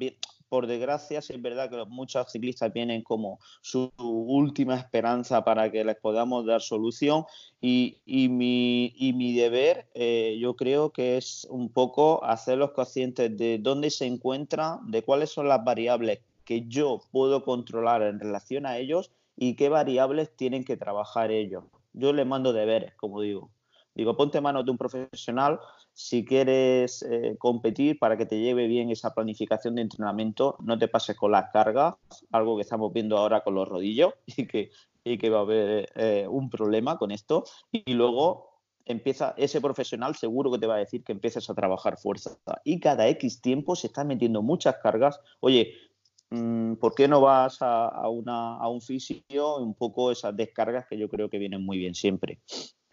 por desgracia, es verdad que muchos ciclistas vienen como su última esperanza para que les podamos dar solución y, mi, deber eh, yo creo que es un poco hacerlos conscientes de dónde se encuentran, de cuáles son las variables que yo puedo controlar en relación a ellos y qué variables tienen que trabajar ellos. Yo les mando deberes, como digo. Digo, ponte manos de un profesional si quieres eh, competir para que te lleve bien esa planificación de entrenamiento, no te pases con las cargas, algo que estamos viendo ahora con los rodillos y que, que va a haber eh, un problema con esto. Y luego empieza ese profesional seguro que te va a decir que empieces a trabajar fuerza. Y cada X tiempo se están metiendo muchas cargas. Oye, mm, ¿por qué no vas a, una, a un fisio? Un poco esas descargas que yo creo que vienen muy bien siempre.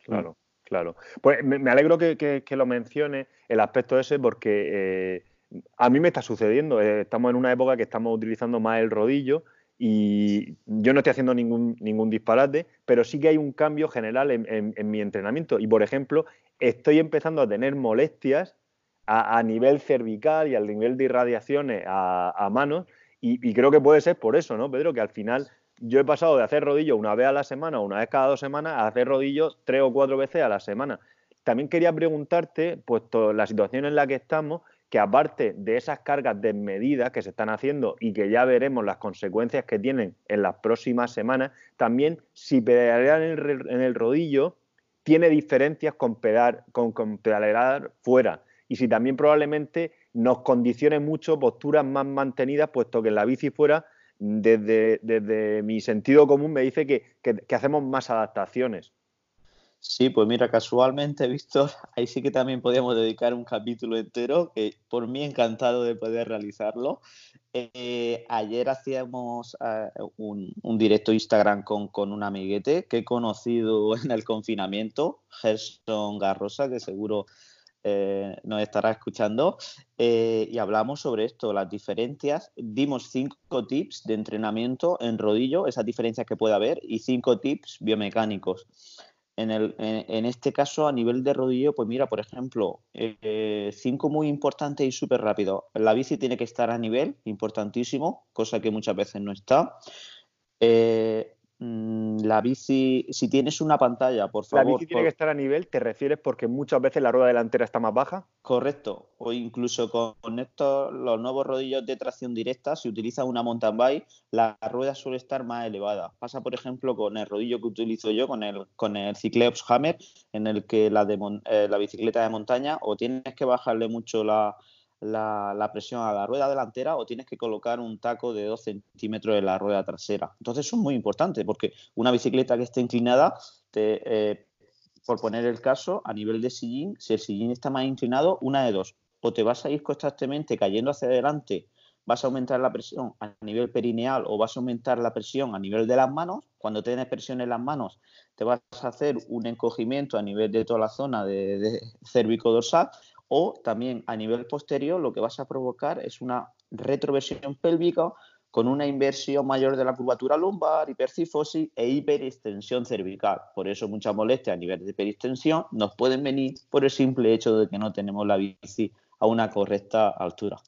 Claro. Claro. Pues me, alegro que, lo mencione el aspecto ese porque eh, a mí me está sucediendo. Eh, estamos en una época que estamos utilizando más el rodillo y yo no estoy haciendo ningún, ningún disparate, pero sí que hay un cambio general en, mi entrenamiento. Y, por ejemplo, estoy empezando a tener molestias a, nivel cervical y al nivel de irradiaciones a, manos y, y, creo que puede ser por eso, ¿no, Pedro? Que al final yo he pasado de hacer rodillos una vez a la semana o una vez cada dos semanas a hacer rodillos tres o cuatro veces a la semana. También quería preguntarte, puesto la situación en la que estamos, que aparte de esas cargas desmedidas que se están haciendo y que ya veremos las consecuencias que tienen en las próximas semanas, también si pedalear en el, rodillo tiene diferencias con, con, con pedalear fuera y si también probablemente nos condicione mucho posturas más mantenidas, puesto que en la bici fuera desde, mi sentido común me dice que, hacemos más adaptaciones. Sí, pues mira, casualmente, Víctor, ahí sí que también podríamos dedicar un capítulo entero, que por mí encantado de poder realizarlo. Eh, ayer hacíamos eh, un, directo Instagram con, con, un amiguete que he conocido en el confinamiento, Gerson Garrosa, que seguro eh, nos estará escuchando eh, y hablamos sobre esto, las diferencias. Dimos cinco tips de entrenamiento en rodillo, esas diferencias que puede haber, y cinco tips biomecánicos. En, el, en, este caso, a nivel de rodillo, pues mira, por ejemplo, eh, cinco muy importantes y súper rápido. La bici tiene que estar a nivel, importantísimo, cosa que muchas veces no está. La bici, si tienes una pantalla, por favor. La bici tiene que estar a nivel, ¿te refieres porque muchas veces la rueda delantera está más baja? Correcto, o incluso con estos, los nuevos rodillos de tracción directa, si utilizas una mountain bike, la rueda suele estar más elevada. Pasa, por ejemplo, con el rodillo que utilizo yo, con el, con el Cycleops Hammer, en el que la, eh, la bicicleta de montaña, o tienes que bajarle mucho la, la, presión a la rueda delantera o tienes que colocar un taco de 2 centímetros en la rueda trasera. Entonces eso es muy importante porque una bicicleta que esté inclinada, eh, por poner el caso, a nivel de sillín, si el sillín está más inclinado, una de dos. O te vas a ir constantemente cayendo hacia adelante, vas a aumentar la presión a nivel perineal o vas a aumentar la presión a nivel de las manos. Cuando tienes presión en las manos, te vas a hacer un encogimiento a nivel de toda la zona de, de cérvico-dorsal o también a nivel posterior lo que vas a provocar es una retroversión pélvica con una inversión mayor de la curvatura lumbar, hipercifosis e hiperextensión cervical. Por eso muchas molestias a nivel de hiperextensión nos pueden venir por el simple hecho de que no tenemos la bici a una correcta altura.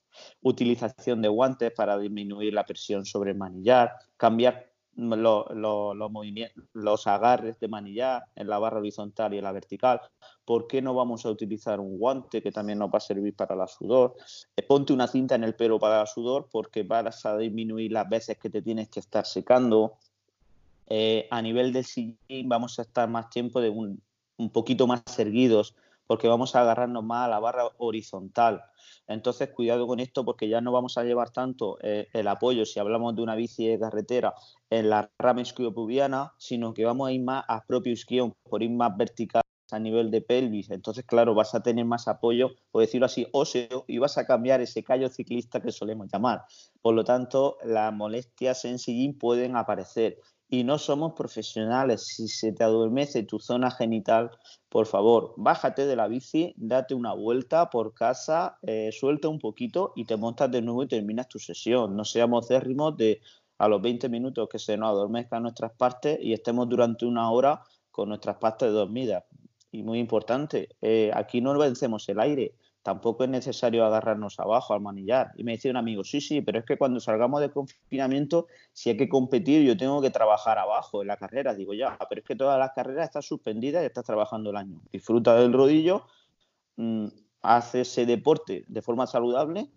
Utilización de guantes para disminuir la presión sobre el manillar, cambiar los movimientos, los agarres de manillar en la barra horizontal y en la vertical. ¿Por qué no vamos a utilizar un guante que también nos va a servir para la sudor? Eh, ponte una cinta en el pelo para la sudor porque vas a disminuir las veces que te tienes que estar secando. Eh, a nivel del sillín vamos a estar más tiempo de un, un poquito más erguidos porque vamos a agarrarnos más a la barra horizontal. Entonces, cuidado con esto porque ya no vamos a llevar tanto eh, el apoyo, si hablamos de una bici de carretera, en la rama isquiopubiana, sino que vamos a ir más a propio isquión, por ir más vertical a nivel de pelvis, entonces claro, vas a tener más apoyo, por decirlo así, óseo, y vas a cambiar ese callo ciclista que solemos llamar. Por lo tanto, las molestias en sillín pueden aparecer y no somos profesionales. Si se te adormece tu zona genital, por favor, bájate de la bici, date una vuelta por casa, eh, suelta un poquito y te montas de nuevo y terminas tu sesión. No seamos cérrimos de a los 20 minutos que se nos adormezcan nuestras partes y estemos durante una hora con nuestras partes dormidas. Y muy importante, eh, aquí no vencemos el aire tampoco es necesario agarrarnos abajo al manillar. Y me decía un amigo, sí, sí, pero es que cuando salgamos de confinamiento, si hay que competir, yo tengo que trabajar abajo en la carrera. Digo, ya, pero es que todas las carreras están suspendidas y estás trabajando el año. Disfruta del rodillo, mm, haz ese deporte de forma saludable,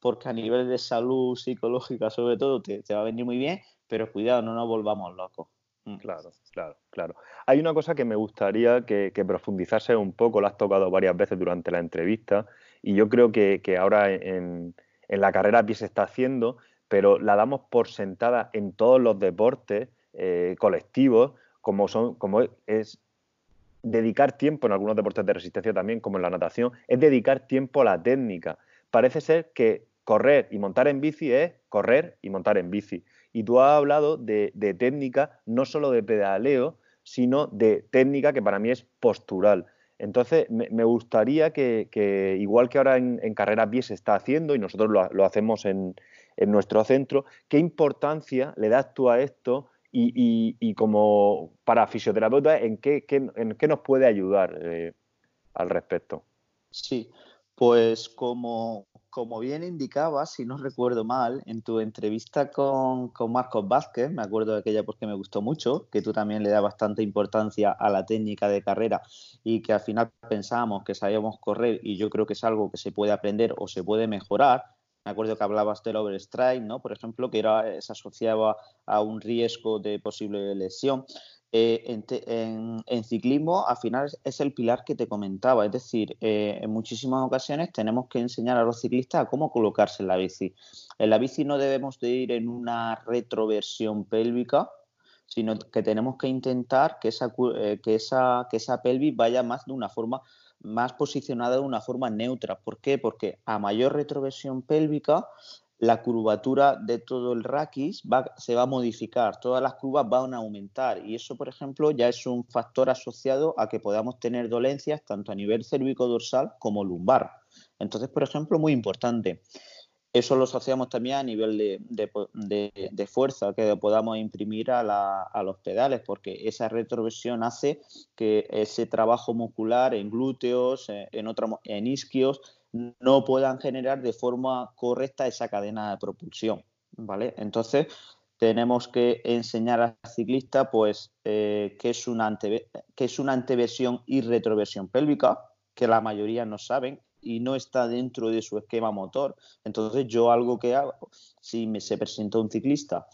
porque a nivel de salud psicológica sobre todo te, va a venir muy bien, pero cuidado, no nos volvamos locos. Mm. Claro, claro, claro. Hay una cosa que me gustaría que, profundizase un poco, la has tocado varias veces durante la entrevista, y yo creo que, ahora en, la carrera pie se está haciendo, pero la damos por sentada en todos los deportes eh, colectivos, como, son, como es dedicar tiempo en algunos deportes de resistencia también, como en la natación, es dedicar tiempo a la técnica. Parece ser que correr y montar en bici es correr y montar en bici. Y tú has hablado de, técnica, no solo de pedaleo, sino de técnica que para mí es postural. Entonces, me, gustaría que, igual que ahora en, carrera pie se está haciendo y nosotros lo, hacemos en, nuestro centro, ¿qué importancia le das tú a esto y, como para fisioterapeuta, ¿en qué, en qué nos puede ayudar eh, al respecto? Sí, pues como, como bien indicabas, si no recuerdo mal, en tu entrevista con, Marcos Vázquez, me acuerdo de aquella porque me gustó mucho, que tú también le das bastante importancia a la técnica de carrera y que al final pensábamos que sabíamos correr y yo creo que es algo que se puede aprender o se puede mejorar. Me acuerdo que hablabas del overstrike, ¿no? Por ejemplo, que era, se asociaba a un riesgo de posible lesión. Eh, en, ciclismo al final es el pilar que te comentaba, es decir, eh, en muchísimas ocasiones tenemos que enseñar a los ciclistas a cómo colocarse en la bici. En la bici no debemos de ir en una retroversión pélvica, sino que tenemos que intentar que esa, eh, que esa, que esa pelvis vaya más de una forma más posicionada de una forma neutra. ¿Por qué? Porque a mayor retroversión pélvica, la curvatura de todo el raquis se va a modificar, todas las curvas van a aumentar y eso, por ejemplo, ya es un factor asociado a que podamos tener dolencias tanto a nivel cérvico-dorsal como lumbar. Entonces, por ejemplo, muy importante. Eso lo asociamos también a nivel de, fuerza que podamos imprimir a, los pedales, porque esa retroversión hace que ese trabajo muscular en glúteos, en, en isquios, no puedan generar de forma correcta esa cadena de propulsión, ¿vale? Entonces, tenemos que enseñar al ciclista pues eh, qué es una una anteversión y retroversión pélvica, que la mayoría no saben y no está dentro de su esquema motor. Entonces, yo algo que hago, si me se presenta un ciclista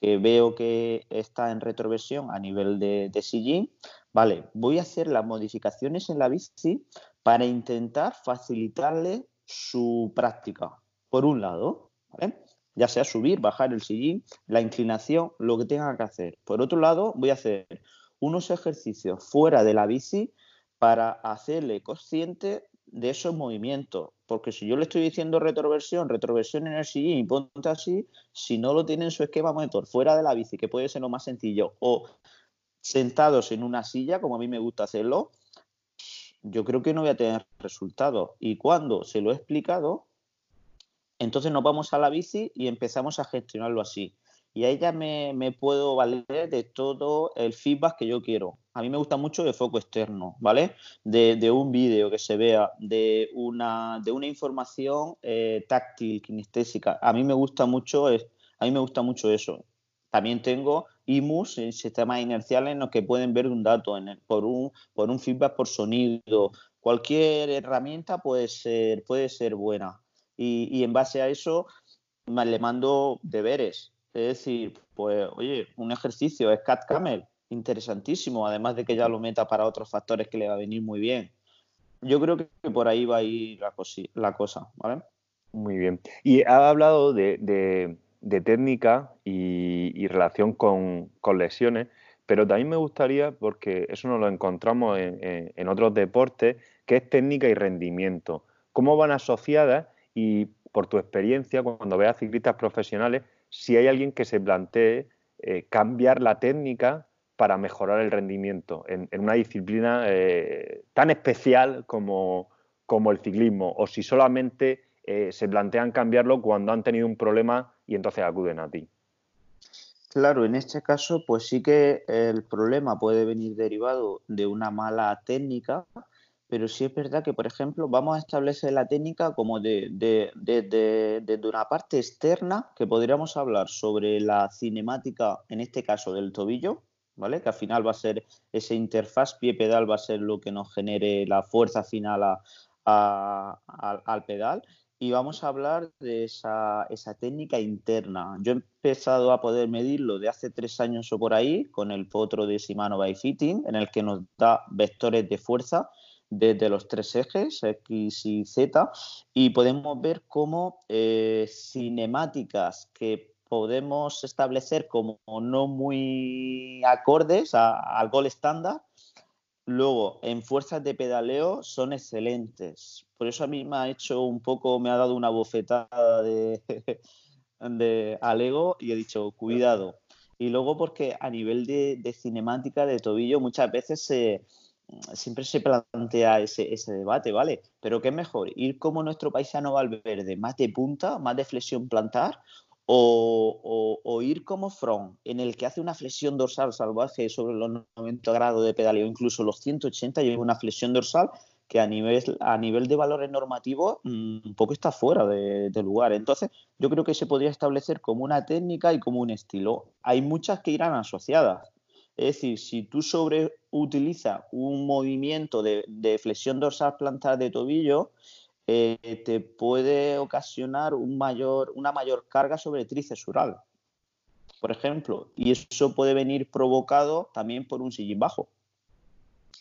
que veo que está en retroversión a nivel de, de sillín, vale, voy a hacer las modificaciones en la bici para intentar facilitarle su práctica. Por un lado, ya sea subir, bajar el sillín, la inclinación, lo que tenga que hacer. Por otro lado, voy a hacer unos ejercicios fuera de la bici para hacerle consciente de esos movimientos. Porque si yo le estoy diciendo retroversión, retroversión en el sillín y ponte así, si no lo tiene en su esquema motor fuera de la bici, que puede ser lo más sencillo, o sentados en una silla, como a mí me gusta hacerlo, yo creo que no voy a tener resultados. Y cuando se lo he explicado, entonces nos vamos a la bici y empezamos a gestionarlo así. Y ahí ya me, puedo valer de todo el feedback que yo quiero. A mí me gusta mucho el foco externo, ¿vale? De, un vídeo que se vea, de una, de una información eh, táctil, kinestésica. A mí me gusta mucho, a mí me gusta mucho eso. También tengo IMUS, sistemas inerciales en los que pueden ver un dato por, un, por un feedback por sonido. Cualquier herramienta puede ser, puede ser buena. Y, en base a eso le mando deberes. Es decir, pues, oye, un ejercicio es Cat Camel, interesantísimo, además de que ya lo meta para otros factores que le va a venir muy bien. Yo creo que por ahí va a ir la, cosa. Muy bien. Y ha hablado de técnica y, relación con, lesiones, pero también me gustaría, porque eso no lo encontramos en, otros deportes, que es técnica y rendimiento. ¿Cómo van asociadas? Y por tu experiencia, cuando veas ciclistas profesionales, si hay alguien que se plantee eh, cambiar la técnica para mejorar el rendimiento en, una disciplina eh, tan especial como, como, el ciclismo, o si solamente eh, se plantean cambiarlo cuando han tenido un problema y entonces acuden a ti. Claro, en este caso, pues sí que el problema puede venir derivado de una mala técnica, pero sí es verdad que, por ejemplo, vamos a establecer la técnica como de, de, una parte externa, que podríamos hablar sobre la cinemática, en este caso del tobillo, ¿vale? Que al final va a ser ese interfaz pie-pedal, va a ser lo que nos genere la fuerza final al pedal y vamos a hablar de esa, esa, técnica interna. Yo he empezado a poder medirlo de hace tres años o por ahí con el potro de Shimano by Fitting, en el que nos da vectores de fuerza desde los tres ejes, X y Z, y podemos ver cómo eh, cinemáticas que podemos establecer como no muy acordes al gol estándar, Luego, en fuerzas de pedaleo son excelentes. Por eso a mí me ha hecho un poco, me ha dado una bofetada de, de al ego y he dicho, cuidado. Y luego porque a nivel de, cinemática de tobillo muchas veces se, siempre se plantea ese, debate, ¿vale? Pero ¿qué es mejor? ¿Ir como nuestro paisano Valverde, más de punta, más de flexión plantar? o, ir como front, en el que hace una flexión dorsal salvaje sobre los 90 grados de pedaleo, incluso los 180 lleva una flexión dorsal que a nivel, a nivel de valores normativos mm, un poco está fuera de, lugar. Entonces, yo creo que se podría establecer como una técnica y como un estilo. Hay muchas que irán asociadas. Es decir, si tú sobreutilizas un movimiento de, de flexión dorsal plantar de tobillo, eh, te puede ocasionar un mayor, una mayor carga sobre tríceps por ejemplo, y eso puede venir provocado también por un sillín bajo,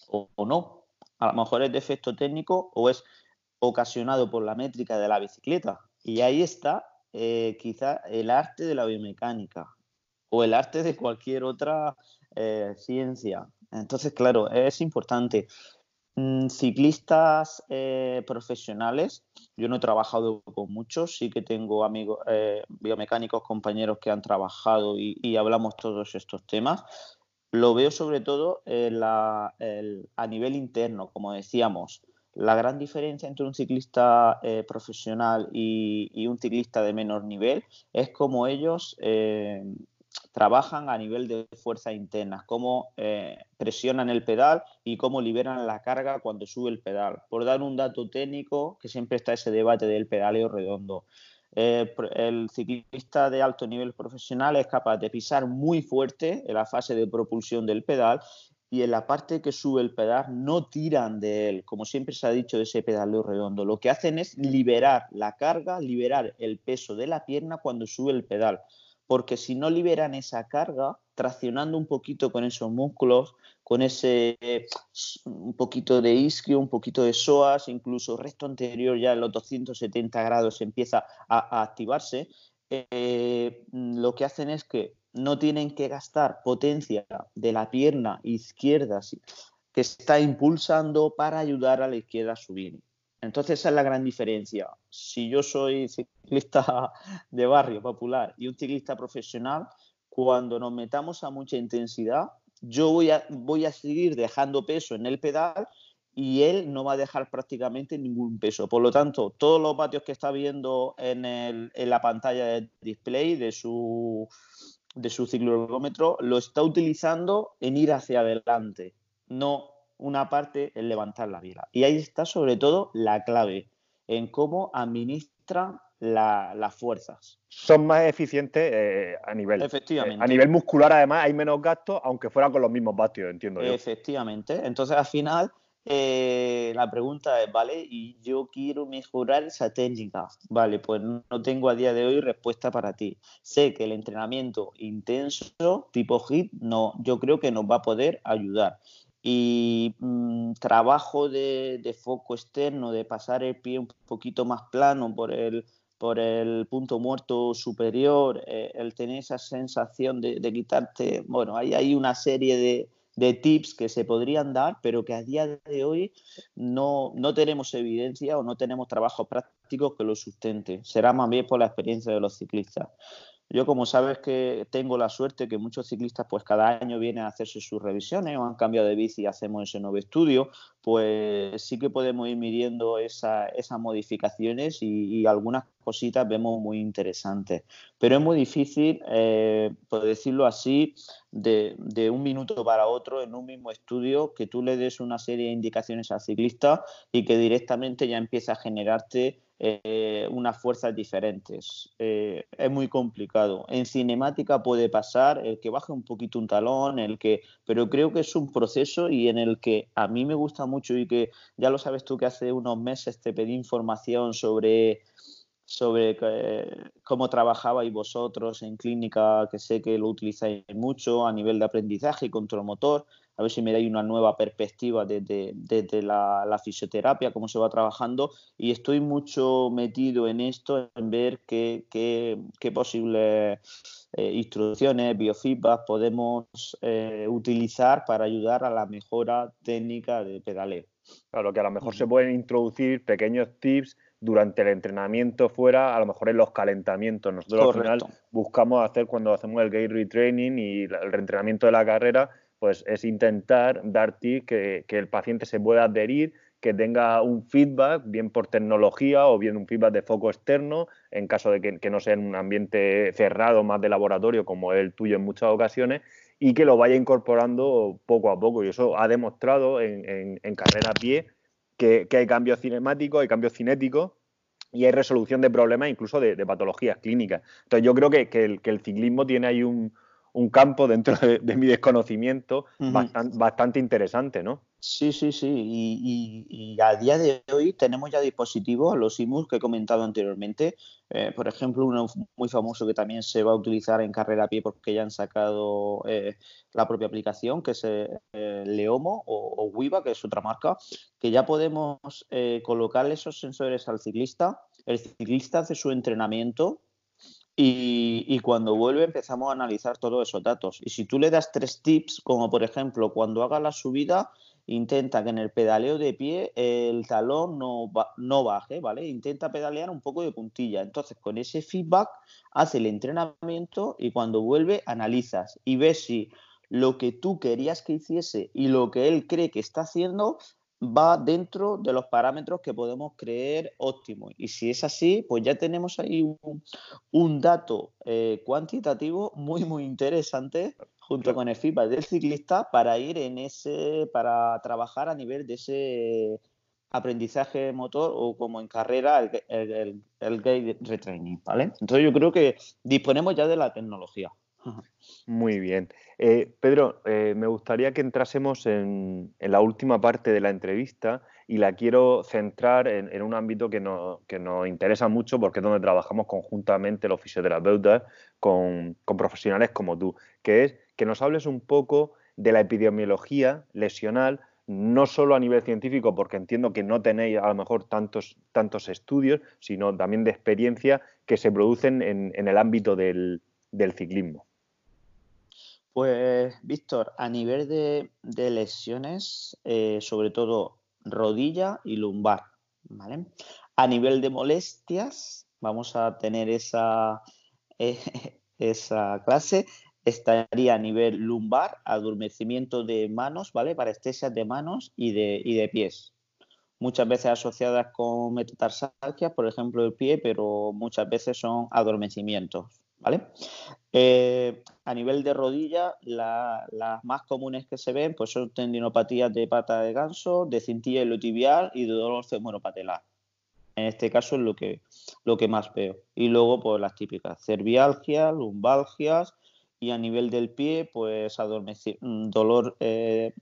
o, no. A lo mejor es defecto técnico o es ocasionado por la métrica de la bicicleta. Y ahí está eh, quizá el arte de la biomecánica o el arte de cualquier otra eh, ciencia. Entonces, claro, es importante. Mm, ciclistas eh, profesionales, yo no he trabajado con muchos, sí que tengo amigos eh, biomecánicos, compañeros que han trabajado y, hablamos todos estos temas. Lo veo sobre todo a nivel interno, como decíamos. La gran diferencia entre un ciclista eh, profesional y, un ciclista de menor nivel es como ellos trabajan a nivel de fuerzas internas, cómo eh, presionan el pedal y cómo liberan la carga cuando sube el pedal. Por dar un dato técnico, que siempre está ese debate del pedaleo redondo. Eh, el ciclista de alto nivel profesional es capaz de pisar muy fuerte en la fase de propulsión del pedal y en la parte que sube el pedal no tiran de él, como siempre se ha dicho de ese pedaleo redondo. Lo que hacen es liberar la carga, liberar el peso de la pierna cuando sube el pedal porque si no liberan esa carga, traccionando un poquito con esos músculos, con ese un poquito de isquio, un poquito de psoas, incluso resto anterior ya en los 270 grados empieza a, activarse, eh, lo que hacen es que no tienen que gastar potencia de la pierna izquierda que está impulsando para ayudar a la izquierda a subir. Entonces esa es la gran diferencia. Si yo soy ciclista de barrio popular y un ciclista profesional, cuando nos metamos a mucha intensidad, yo voy a, voy a seguir dejando peso en el pedal y él no va a dejar prácticamente ningún peso. Por lo tanto, todos los vatios que está viendo en, el, en la pantalla de display de su, de su ciclómetro lo está utilizando en ir hacia adelante, no una parte es levantar la vela. Y ahí está sobre todo la clave en cómo las fuerzas. Son más eficientes eh, a nivel. Efectivamente. a nivel muscular, además, hay menos gastos, aunque fuera con los mismos vatios, entiendo yo. Efectivamente. Entonces, al final, eh, la pregunta es, ¿vale? Y yo quiero mejorar esa técnica. Vale, pues no tengo a día de hoy respuesta para ti. Sé que el entrenamiento intenso, tipo HIT, no, yo creo que nos va a poder ayudar y mm, trabajo de, foco externo, de pasar el pie un poquito más plano por el, por el punto muerto superior, eh, el tener esa sensación de, quitarte, bueno, hay una serie de, de, tips que se podrían dar, pero que a día de hoy no, no tenemos evidencia o no tenemos trabajos prácticos que lo sustenten. Será más bien por la experiencia de los ciclistas. Yo, como sabes que tengo la suerte que muchos ciclistas, pues cada año vienen a hacerse sus revisiones o han cambiado de bici y hacemos ese nuevo estudio, pues sí que podemos ir midiendo esas modificaciones y, algunas cositas vemos muy interesantes. Pero es muy difícil, eh, por decirlo así, de, de, un minuto para otro en un mismo estudio que tú le des una serie de indicaciones al ciclista y que directamente ya empiece a generarte eh, unas fuerzas diferentes. Eh, es muy complicado. En cinemática puede pasar el que baje un poquito un talón, el que, pero creo que es un proceso y en el que a mí me gusta mucho y que ya lo sabes tú que hace unos meses te pedí información sobre sobre eh, cómo trabajabais vosotros en clínica, que sé que lo utilizáis mucho a nivel de aprendizaje y control motor a ver si me dais una nueva perspectiva desde, la, fisioterapia, cómo se va trabajando, y estoy mucho metido en esto, en ver qué, posibles eh, instrucciones, biofeedback podemos eh, utilizar para ayudar a la mejora técnica de pedaleo. Claro, que a lo mejor se pueden introducir pequeños tips durante el entrenamiento fuera, a lo mejor en los calentamientos. Nosotros al final buscamos hacer cuando hacemos el gate retraining y el reentrenamiento de la carrera, pues es intentar dar ti que, el paciente se pueda adherir, que tenga un feedback, bien por tecnología o bien un feedback de foco externo, en caso de que, no sea en un ambiente cerrado, más de laboratorio, como el tuyo en muchas ocasiones, y que lo vaya incorporando poco a poco. Y eso ha demostrado en, carrera a pie que, hay cambios cinemáticos, hay cambios cinéticos y hay resolución de problemas, incluso de, patologías clínicas. Entonces yo creo que, el, ciclismo tiene ahí un, un campo dentro de, mi desconocimiento bastante, interesante, ¿no? Sí, sí, sí. Y, a día de hoy tenemos ya dispositivos, los IMUS que he comentado anteriormente. Eh, por ejemplo, uno muy famoso que también se va a utilizar en carrera a pie porque ya han sacado eh, la propia aplicación, que es eh, Leomo o, o, Wiva, que es otra marca, que ya podemos colocarle esos sensores al ciclista. El ciclista hace su entrenamiento y, cuando vuelve empezamos a analizar todos esos datos. Y si tú le das tres tips, como por ejemplo, cuando haga la subida, intenta que en el pedaleo de pie el talón no, no baje, ¿vale? Intenta pedalear un poco de puntilla. Entonces, con ese feedback, hace el entrenamiento y cuando vuelve, analizas y ves si lo que tú querías que hiciese y lo que él cree que está haciendo va dentro de los parámetros que podemos creer óptimos. Y si es así, pues ya tenemos ahí un, dato eh, cuantitativo muy, muy interesante junto con el feedback del ciclista para ir en ese, para trabajar a nivel de ese aprendizaje motor o como en carrera el, el, el, gate retraining, ¿vale? Entonces yo creo que disponemos ya de la tecnología. Muy bien. Eh, Pedro, eh, me gustaría que entrásemos en, la última parte de la entrevista y la quiero centrar en, un ámbito que, nos interesa mucho porque es donde trabajamos conjuntamente los fisioterapeutas con, profesionales como tú, que es que nos hables un poco de la epidemiología lesional, no solo a nivel científico, porque entiendo que no tenéis a lo mejor tantos, tantos estudios, sino también de experiencia que se producen en, el ámbito del ciclismo. Pues, Víctor, a nivel de, lesiones, eh, sobre todo rodilla y lumbar, ¿vale? A nivel de molestias, vamos a tener esa, eh, esa clase, estaría a nivel lumbar, adormecimiento de manos, ¿vale? Parestesias de manos y de, y de pies. Muchas veces asociadas con metatarsalgias, por ejemplo, el pie, pero muchas veces son adormecimientos. ¿Vale? Eh, a nivel de rodilla, las más comunes que se ven pues son tendinopatías de pata de ganso, de cintilla tibial y de dolor femoropatelar. En este caso es lo que, lo que más veo. Y luego, pues las típicas, cervialgias, lumbalgias y a nivel del pie, pues mm, dolor eh,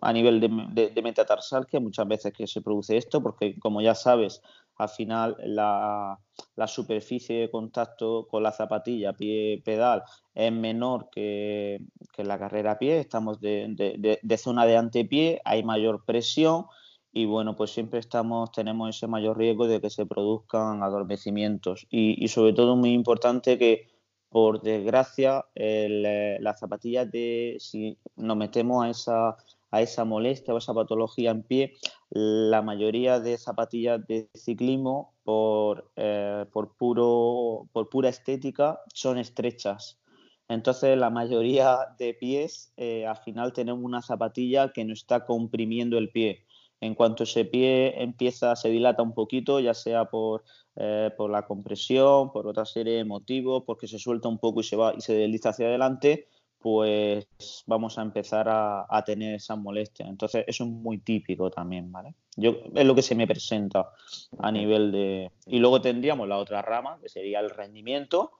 a nivel de, de, metatarsalgia, muchas veces que se produce esto, porque como ya sabes, al final la, superficie de contacto con la zapatilla pie-pedal es menor que, que, la carrera a pie, estamos de, zona de antepié, hay mayor presión y bueno, pues siempre estamos, tenemos ese mayor riesgo de que se produzcan adormecimientos. Y, sobre todo muy importante que por desgracia eh, las zapatillas de si nos metemos a esa a esa molestia o esa patología en pie, la mayoría de zapatillas de ciclismo por, eh, por, puro, por pura estética son estrechas. Entonces, la mayoría de pies, eh, al final tenemos una zapatilla que no está comprimiendo el pie. En cuanto ese pie empieza, se dilata un poquito, ya sea por, eh, por la compresión, por otra serie de motivos, porque se suelta un poco y se va y se desliza hacia adelante, pues vamos a empezar a, tener esa molestia. Entonces, eso es muy típico también, ¿vale? Yo, es lo que se me presenta a nivel de... Y luego tendríamos la otra rama, que sería el rendimiento,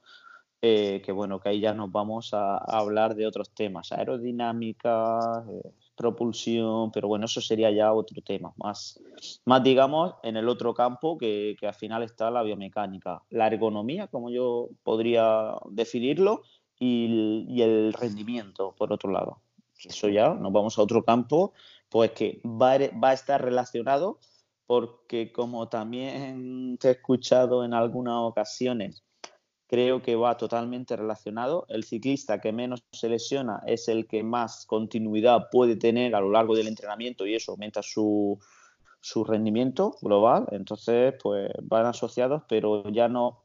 eh, que bueno, que ahí ya nos vamos a, hablar de otros temas, aerodinámica, eh, propulsión, pero bueno, eso sería ya otro tema, más, más digamos, en el otro campo que, que al final está la biomecánica. La ergonomía, como yo podría definirlo, y, el rendimiento, por otro lado. Eso ya, nos vamos a otro campo, pues que va a, estar relacionado porque como también te he escuchado en algunas ocasiones, creo que va totalmente relacionado. El ciclista que menos se lesiona es el que más continuidad puede tener a lo largo del entrenamiento y eso aumenta su, su rendimiento global. Entonces, pues van asociados, pero ya no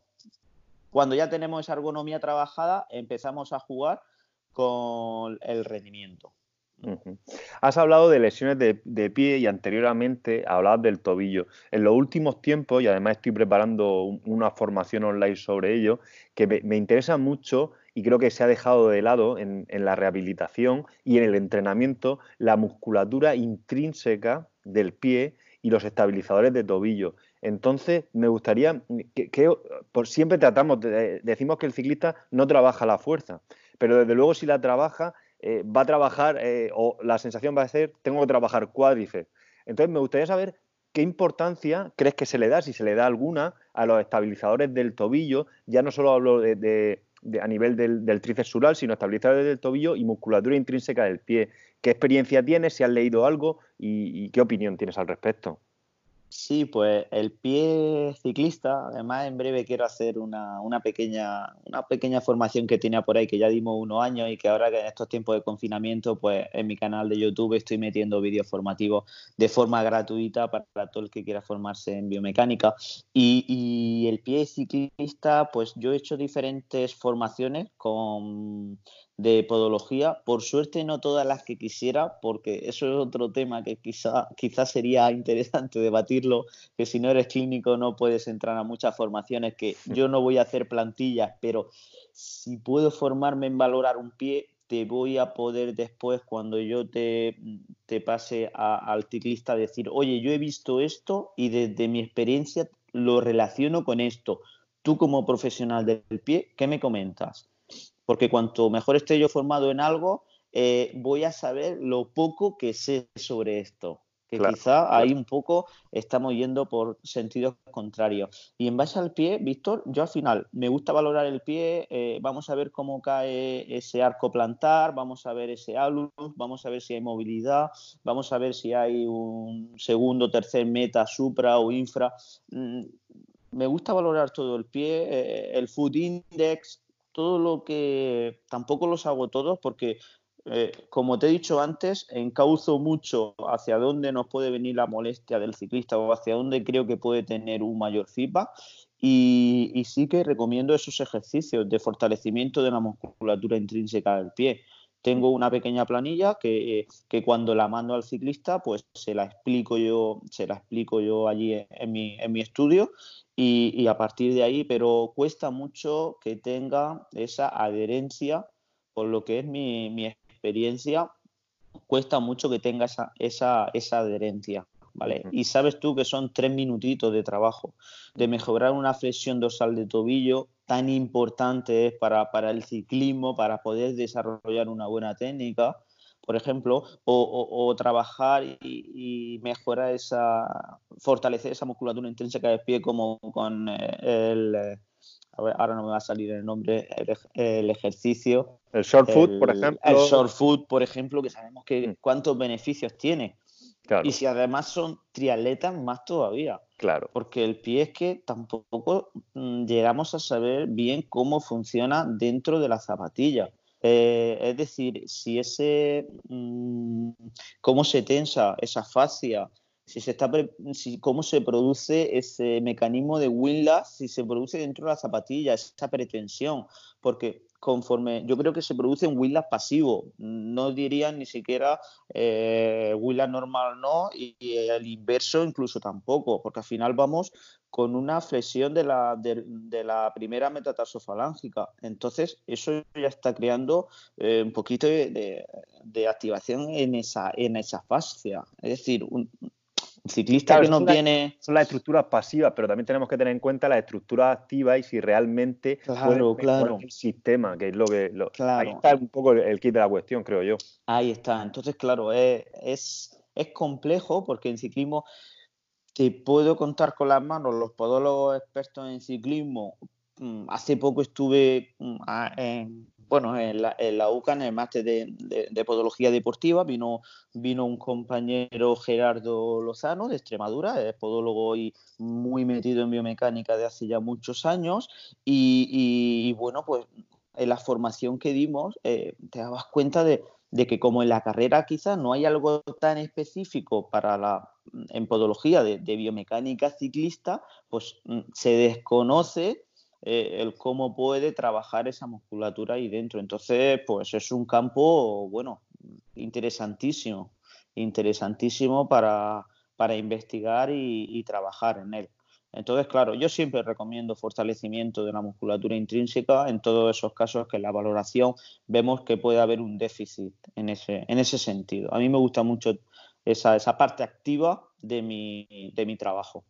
cuando ya tenemos esa ergonomía trabajada, empezamos a jugar con el rendimiento. Has hablado de lesiones de, pie y anteriormente hablabas del tobillo. En los últimos tiempos, y además estoy preparando una formación online sobre ello, que me, interesa mucho y creo que se ha dejado de lado en, la rehabilitación y en el entrenamiento la musculatura intrínseca del pie y los estabilizadores de tobillo. Entonces, me gustaría que, por siempre tratamos, de, decimos que el ciclista no trabaja la fuerza, pero desde luego si la trabaja, eh, va a trabajar, eh, o la sensación va a ser, tengo que trabajar cuádriceps. Entonces, me gustaría saber qué importancia crees que se le da, si se le da alguna, a los estabilizadores del tobillo. Ya no solo hablo de, a nivel del, del tríceps sural, sino estabilizadores del tobillo y musculatura intrínseca del pie. ¿Qué experiencia tienes? ¿Si has leído algo? y qué opinión tienes al respecto? Sí, pues el pie ciclista, además en breve quiero hacer una, pequeña, una pequeña formación que tenía por ahí, que ya dimos unos años y que ahora que en estos tiempos de confinamiento, pues en mi canal de YouTube estoy metiendo vídeos formativos de forma gratuita para todo el que quiera formarse en biomecánica. Y el pie ciclista, pues yo he hecho diferentes formaciones con de podología. Por suerte no todas las que quisiera, porque eso es otro tema que quizá, quizá sería interesante debatirlo, que si no eres clínico no puedes entrar a muchas formaciones, que yo no voy a hacer plantillas, pero si puedo formarme en valorar un pie, te voy a poder después, cuando yo te, te pase al ciclista, decir, oye, yo he visto esto y desde mi experiencia lo relaciono con esto. Tú como profesional del pie, ¿qué me comentas? Porque cuanto mejor esté yo formado en algo, eh, voy a saber lo poco que sé sobre esto. Que quizá ahí un poco estamos yendo por sentidos contrarios. Y en base al pie, Víctor, yo al final me gusta valorar el pie, eh, vamos a ver cómo cae ese arco plantar, vamos a ver ese alus, vamos a ver si hay movilidad, vamos a ver si hay un segundo, tercer meta, supra o infra. Mm, me gusta valorar todo el pie, eh, el foot index, todo lo que tampoco los hago todos porque eh, como te he dicho antes, encauzo mucho hacia dónde nos puede venir la molestia del ciclista o hacia dónde creo que puede tener un mayor feedback. Y, sí que recomiendo esos ejercicios de fortalecimiento de la musculatura intrínseca del pie. Tengo una pequeña planilla que, cuando la mando al ciclista, pues se la explico yo, se la explico yo allí en mi, en mi estudio y, a partir de ahí, pero cuesta mucho que tenga esa adherencia, por lo que es mi, experiencia, cuesta mucho que tenga esa, esa, esa adherencia. ¿Vale? Y sabes tú que son tres minutitos de trabajo, de mejorar una flexión dorsal de tobillo tan importante es para, para el ciclismo, para poder desarrollar una buena técnica, por ejemplo, o, trabajar y, mejorar esa, fortalecer esa musculatura intrínseca del pie como con eh, el, eh, ahora no me va a salir el nombre, el, ejercicio. El short foot, por ejemplo. El short foot, por ejemplo, que sabemos que mm. cuántos beneficios tiene. Y si además son triatletas, más todavía. Claro. Porque el pie es que tampoco mm, llegamos a saber bien cómo funciona dentro de la zapatilla. Eh, es decir, si ese, mm, cómo se tensa esa fascia, si se está, si, cómo se produce ese mecanismo de windlass, si se produce dentro de la zapatilla, esa pretensión, porque conforme yo creo que se produce un Willas pasivo, no diría ni siquiera eh, normal no y, el inverso incluso tampoco, porque al final vamos con una flexión de la, de, la primera metatarsofalángica. Entonces, eso ya está creando eh, un poquito de, de, activación en esa, en esa fascia. Es decir, un, ciclista que no tiene. son las estructuras pasivas, pero también tenemos que tener en cuenta las estructuras activas y si realmente claro, claro. el sistema, que es lo que. Ahí está un poco el kit de la cuestión, creo yo. Ahí está. Entonces, claro, es, es, es complejo porque en ciclismo te puedo contar con las manos los podólogos expertos en ciclismo. Mm, hace poco estuve mm, en bueno, en la, en la UCA, en el máster de, podología deportiva, vino, vino un compañero Gerardo Lozano de Extremadura, es podólogo y muy metido en biomecánica de hace ya muchos años. Y, bueno, pues en la formación que dimos, eh, te dabas cuenta de, que como en la carrera quizás no hay algo tan específico para la en podología de, de biomecánica ciclista, pues mm, se desconoce eh, el cómo puede trabajar esa musculatura ahí dentro. Entonces, pues es un campo, bueno, interesantísimo, interesantísimo para, para investigar y, trabajar en él. Entonces, claro, yo siempre recomiendo fortalecimiento de la musculatura intrínseca en todos esos casos que en la valoración vemos que puede haber un déficit en ese, en ese sentido. A mí me gusta mucho esa, esa parte activa de mi, de mi trabajo.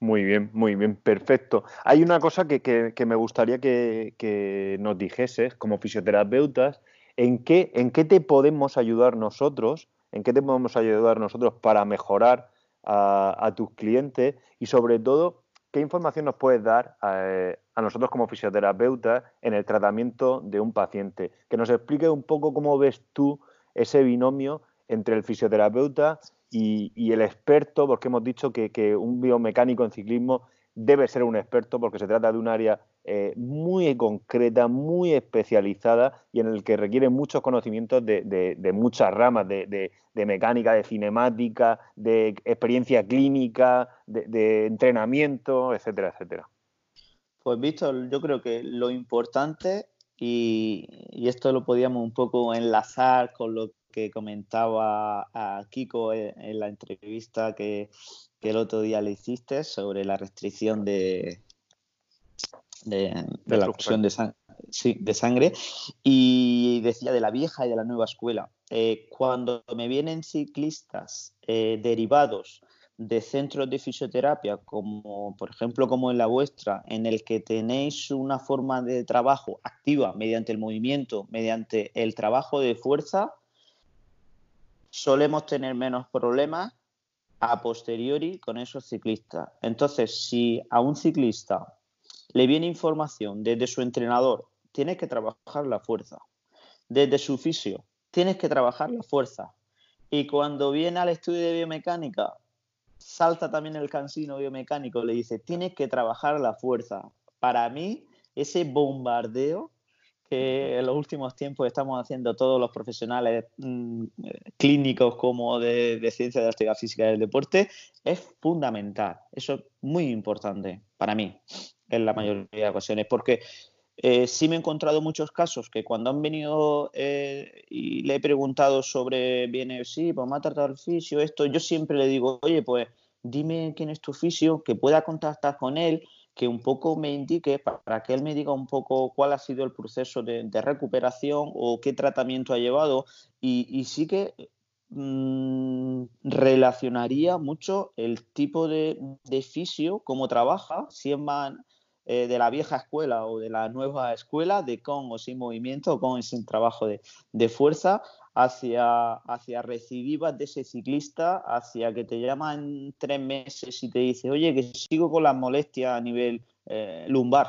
Muy bien, muy bien, perfecto. Hay una cosa que, me gustaría que, nos dijeses como fisioterapeutas, ¿en qué, ¿en qué te podemos ayudar nosotros? ¿En qué te podemos ayudar nosotros para mejorar a, tus clientes? Y sobre todo, ¿qué información nos puedes dar a, a, nosotros como fisioterapeutas en el tratamiento de un paciente? Que nos explique un poco cómo ves tú ese binomio entre el fisioterapeuta y, el experto, porque hemos dicho que, un biomecánico en ciclismo debe ser un experto porque se trata de un área eh, muy concreta, muy especializada y en el que requiere muchos conocimientos de, muchas ramas, de, mecánica, de cinemática, de experiencia clínica, de, entrenamiento, etcétera, etcétera. Pues Víctor, yo creo que lo importante, y, y esto lo podíamos un poco enlazar con lo que comentaba a Kiko en, la entrevista que, el otro día le hiciste sobre la restricción de, de, la de, de, sangre y decía de la vieja y de la nueva escuela. Eh, cuando me vienen ciclistas eh, derivados de centros de fisioterapia, como por ejemplo como en la vuestra, en el que tenéis una forma de trabajo activa mediante el movimiento, mediante el trabajo de fuerza, solemos tener menos problemas a posteriori con esos ciclistas. Entonces, si a un ciclista le viene información desde su entrenador, tienes que trabajar la fuerza. Desde su fisio, tienes que trabajar la fuerza. Y cuando viene al estudio de biomecánica, salta también el cansino biomecánico, le dice, tienes que trabajar la fuerza. Para mí, ese bombardeo que en los últimos tiempos estamos haciendo todos los profesionales mm, clínicos como de, ciencia de la actividad física del deporte es fundamental. Eso es muy importante para mí en la mayoría de ocasiones, porque eh, sí me he encontrado muchos casos que cuando han venido eh, y le he preguntado sobre, viene, sí, pues me ha tratado el fisio, esto, yo siempre le digo, oye, pues dime quién es tu fisio, que pueda contactar con él que un poco me indique, para que él me diga un poco cuál ha sido el proceso de, recuperación o qué tratamiento ha llevado. Y, sí que mm, relacionaría mucho el tipo de, de fisio, cómo trabaja, si es eh, de la vieja escuela o de la nueva escuela, de con o sin movimiento, con o sin trabajo de fuerza, hacia, hacia recidivas de ese ciclista, hacia que te llaman tres meses y te dice, oye, que sigo con las molestias a nivel eh, lumbar.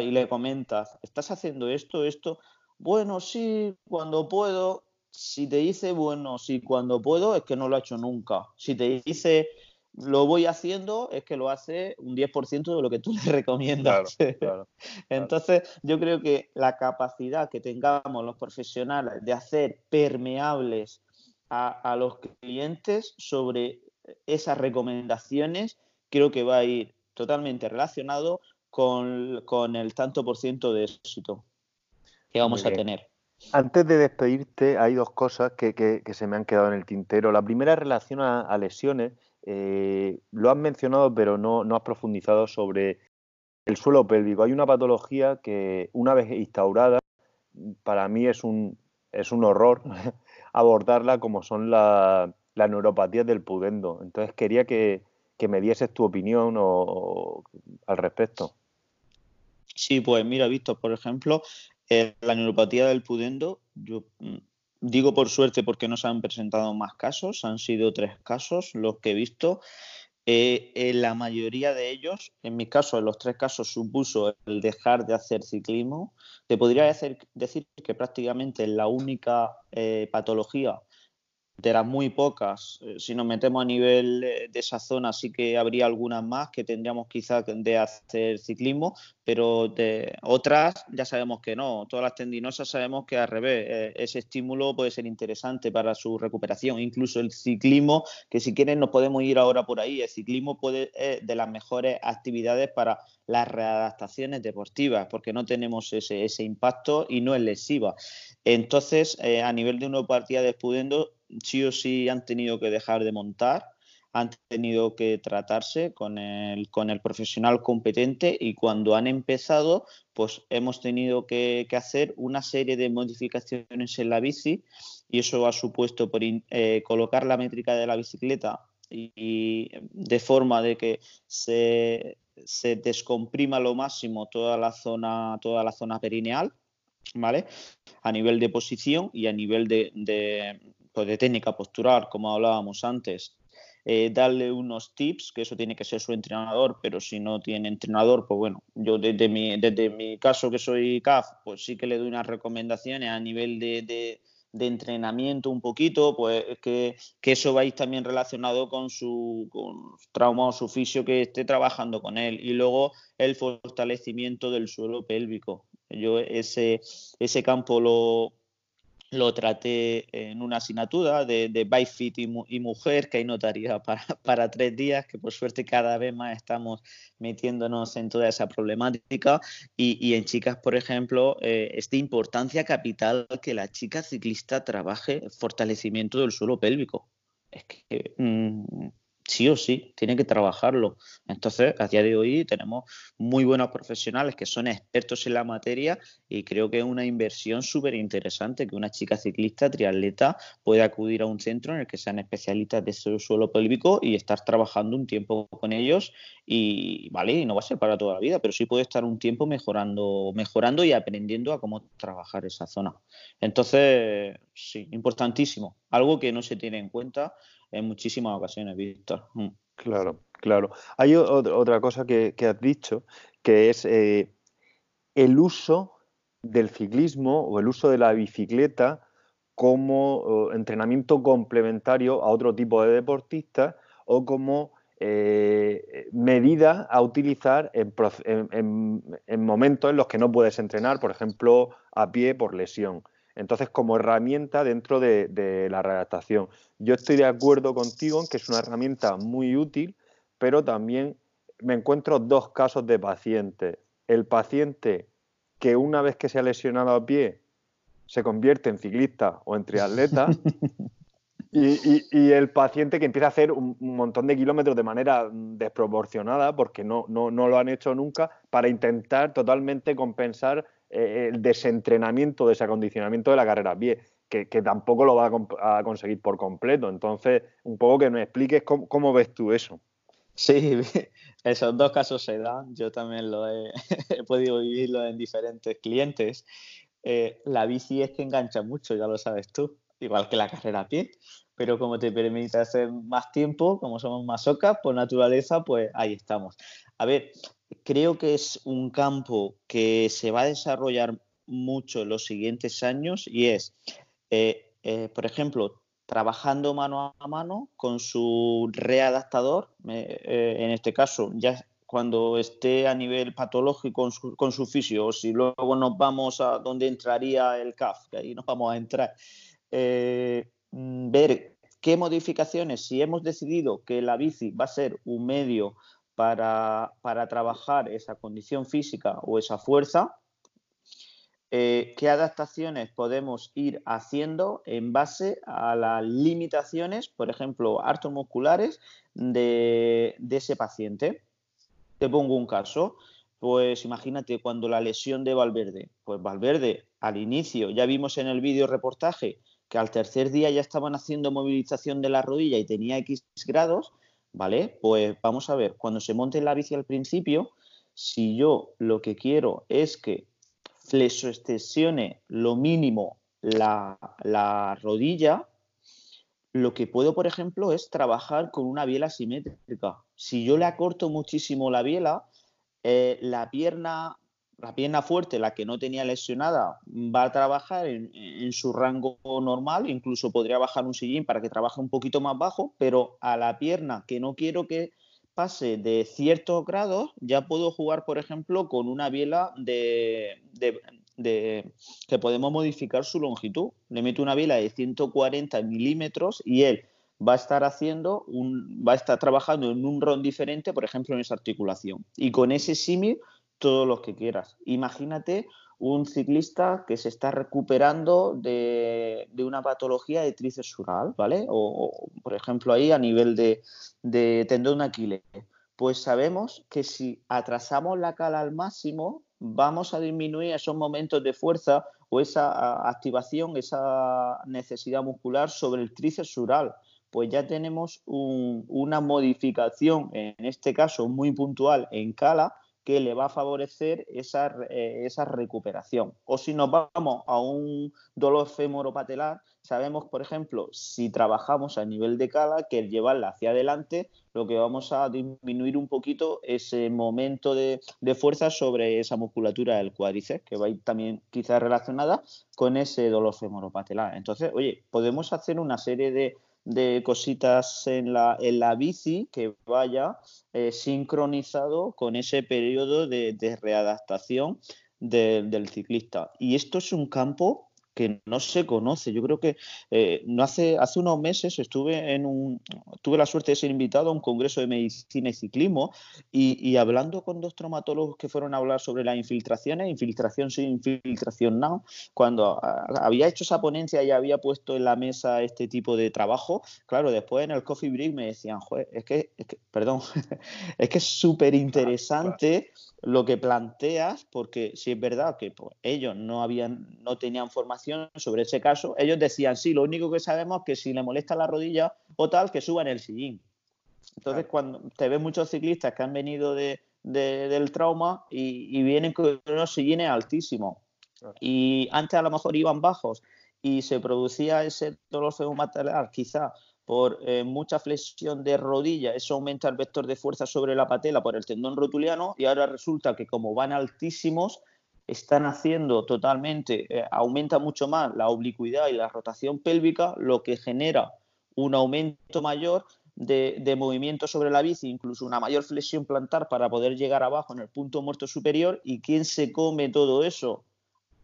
Y le comentas, ¿estás haciendo esto, esto? Bueno, sí, cuando puedo. si te dice, bueno, si cuando puedo, es que no lo ha hecho nunca. Si te dice, lo voy haciendo, es que lo hace un 10% de lo que tú le recomiendas. Entonces, yo creo que la capacidad que tengamos los profesionales de hacer permeables a, los clientes sobre esas recomendaciones, creo que va a ir totalmente relacionado con, el tanto por ciento de éxito que vamos a tener. Antes de despedirte, hay dos cosas que, se me han quedado en el tintero. La primera relación a, lesiones. Eh, lo has mencionado, pero no, no has profundizado sobre el suelo pélvico. Hay una patología que, una vez instaurada, para mí es un, es un horror abordarla como son las neuropatías del pudendo. Entonces quería que, me dieses tu opinión al respecto. Sí, pues mira, visto, por ejemplo, eh, la neuropatía del pudendo, yo mm, digo por suerte porque no se han presentado más casos, han sido tres casos los que he visto. Eh, en la mayoría de ellos, en mi caso, en los tres casos, supuso el dejar de hacer ciclismo. Te podría decir, decir que prácticamente la única eh, patología de las muy pocas, eh, si nos metemos a nivel de esa zona, sí que habría algunas más que tendríamos quizás de hacer ciclismo, pero de otras ya sabemos que no. Todas las tendinosas sabemos que al revés, eh, ese estímulo puede ser interesante para su recuperación. Incluso el ciclismo, que si quieren nos podemos ir ahora por ahí, el ciclismo puede ser de las mejores actividades para las readaptaciones deportivas, porque no tenemos ese, impacto y no es lesiva. Entonces, eh, a nivel de una partida de Spudendo, sí o sí han tenido que dejar de montar, han tenido que tratarse con el, profesional competente y cuando han empezado, pues hemos tenido que, hacer una serie de modificaciones en la bici y eso ha supuesto por eh, colocar la métrica de la bicicleta y, de forma de que se, se, descomprima lo máximo toda la zona, toda la zona perineal, ¿vale? A nivel de posición y a nivel de, pues, de técnica postural, como hablábamos antes, eh, darle unos tips, que eso tiene que ser su entrenador, pero si no tiene entrenador, pues bueno, yo desde mi, desde mi caso que soy CAF, pues sí que le doy unas recomendaciones a nivel de, de, entrenamiento un poquito, pues que, que, eso va también relacionado con su, con trauma o su fisio que esté trabajando con él. Y luego el fortalecimiento del suelo pélvico. Yo ese, ese campo lo, lo traté en una asignatura de, de Bike Fit y, mujer, que hay notaría para, para, tres días, que por suerte cada vez más estamos metiéndonos en toda esa problemática. Y, en chicas, por ejemplo, eh, es de importancia capital que la chica ciclista trabaje el fortalecimiento del suelo pélvico. Es que mm, sí o sí, tiene que trabajarlo. Entonces, a día de hoy tenemos muy buenos profesionales que son expertos en la materia y creo que es una inversión súper interesante que una chica ciclista, triatleta, pueda acudir a un centro en el que sean especialistas de su suelo pélvico y estar trabajando un tiempo con ellos y, vale, y no va a ser para toda la vida, pero sí puede estar un tiempo mejorando, mejorando y aprendiendo a cómo trabajar esa zona. Entonces, sí, importantísimo. Algo que no se tiene en cuenta en muchísimas ocasiones, Víctor. Mm. Claro, claro. Hay otra cosa que, has dicho, que es eh, el uso del ciclismo o el uso de la bicicleta como entrenamiento complementario a otro tipo de deportistas o como eh, medida a utilizar en, momentos en los que no puedes entrenar, por ejemplo, a pie por lesión. Entonces, como herramienta dentro de, la redactación. Yo estoy de acuerdo contigo en que es una herramienta muy útil, pero también me encuentro dos casos de pacientes. El paciente que una vez que se ha lesionado a pie se convierte en ciclista o en triatleta y, el paciente que empieza a hacer un, montón de kilómetros de manera desproporcionada porque no, no, no, lo han hecho nunca para intentar totalmente compensar eh, el desentrenamiento, desacondicionamiento de la carrera a pie, que, tampoco lo va a, conseguir por completo. Entonces, un poco que me expliques cómo, ves tú eso. Sí, esos dos casos se dan. Yo también lo he, podido vivirlo en diferentes clientes. Eh, la bici es que engancha mucho, ya lo sabes tú, igual que la carrera a pie. Pero como te permite hacer más tiempo, como somos más ocas, por naturaleza, pues ahí estamos. A ver, creo que es un campo que se va a desarrollar mucho en los siguientes años y es eh, eh, por ejemplo, trabajando mano a mano con su readaptador, eh, en este caso ya cuando esté a nivel patológico con su, con su fisio, o si luego nos vamos a donde entraría el CAF, que ahí nos vamos a entrar, mm, ver qué modificaciones, si hemos decidido que la bici va a ser un medio para, para trabajar esa condición física o esa fuerza, eh, qué adaptaciones podemos ir haciendo en base a las limitaciones, por ejemplo, musculares de, de ese paciente. Te pongo un caso, pues imagínate cuando la lesión de Valverde, pues Valverde al inicio, ya vimos en el vídeo reportaje que al tercer día ya estaban haciendo movilización de la rodilla y tenía X grados, ¿vale? Pues vamos a ver, cuando se monte la bici al principio, si yo lo que quiero es que flexoextensione lo mínimo la, la, rodilla, lo que puedo, por ejemplo, es trabajar con una biela simétrica. Si yo le acorto muchísimo la biela, eh, la pierna la pierna fuerte, la que no tenía lesionada, va a trabajar en, su rango normal, incluso podría bajar un sillín para que trabaje un poquito más bajo, pero a la pierna que no quiero que pase de ciertos grados, ya puedo jugar, por ejemplo, con una biela de, que podemos modificar su longitud. Le meto una biela de 140 milímetros y él va a estar haciendo un, va a estar trabajando en un ron diferente, por ejemplo, en esa articulación. Y con ese símil, todos los que quieras. Imagínate un ciclista que se está recuperando de, una patología de tríceps sural, ¿vale? O, por ejemplo, ahí a nivel de, de tendón de Aquiles. Pues sabemos que si atrasamos la cala al máximo, vamos a disminuir esos momentos de fuerza o esa activación, esa necesidad muscular sobre el tríceps sural. Pues ya tenemos una modificación, en este caso muy puntual en cala, que le va a favorecer esa, eh, esa recuperación. O si nos vamos a un dolor femoropatelar, sabemos, por ejemplo, si trabajamos a nivel de cala, que el llevarla hacia adelante, lo que vamos a disminuir un poquito ese momento de, de fuerza sobre esa musculatura del cuádriceps, que va a ir también quizás relacionada con ese dolor femoropatelar. Entonces, oye, podemos hacer una serie de, de cositas en la, en la bici que vaya eh, sincronizado con ese periodo de, de readaptación de, del ciclista. Y esto es un campo que no se conoce. Yo creo que eh, no hace, hace unos meses estuve en un, tuve la suerte de ser invitado a un congreso de medicina y ciclismo y, hablando con dos traumatólogos que fueron a hablar sobre las infiltraciones, infiltración sin infiltración no, cuando había hecho esa ponencia y había puesto en la mesa este tipo de trabajo, claro, después en el coffee break me decían, es que, es que perdón, es que es súper interesante lo que planteas, porque si es verdad que pues, ellos no habían, no tenían formación sobre ese caso, ellos decían, sí, lo único que sabemos es que si le molesta la rodilla o tal, que suba en el sillín. Entonces, cuando te ves muchos ciclistas que han venido de, del trauma y, vienen con unos sillines altísimos, y antes a lo mejor iban bajos y se producía ese dolor material quizá por eh, mucha flexión de rodilla, eso aumenta el vector de fuerza sobre la patela por el tendón rotuliano y ahora resulta que como van altísimos, están haciendo totalmente, eh, aumenta mucho más la oblicuidad y la rotación pélvica, lo que genera un aumento mayor de, de, movimiento sobre la bici, incluso una mayor flexión plantar para poder llegar abajo en el punto muerto superior. ¿Y quién se come todo eso?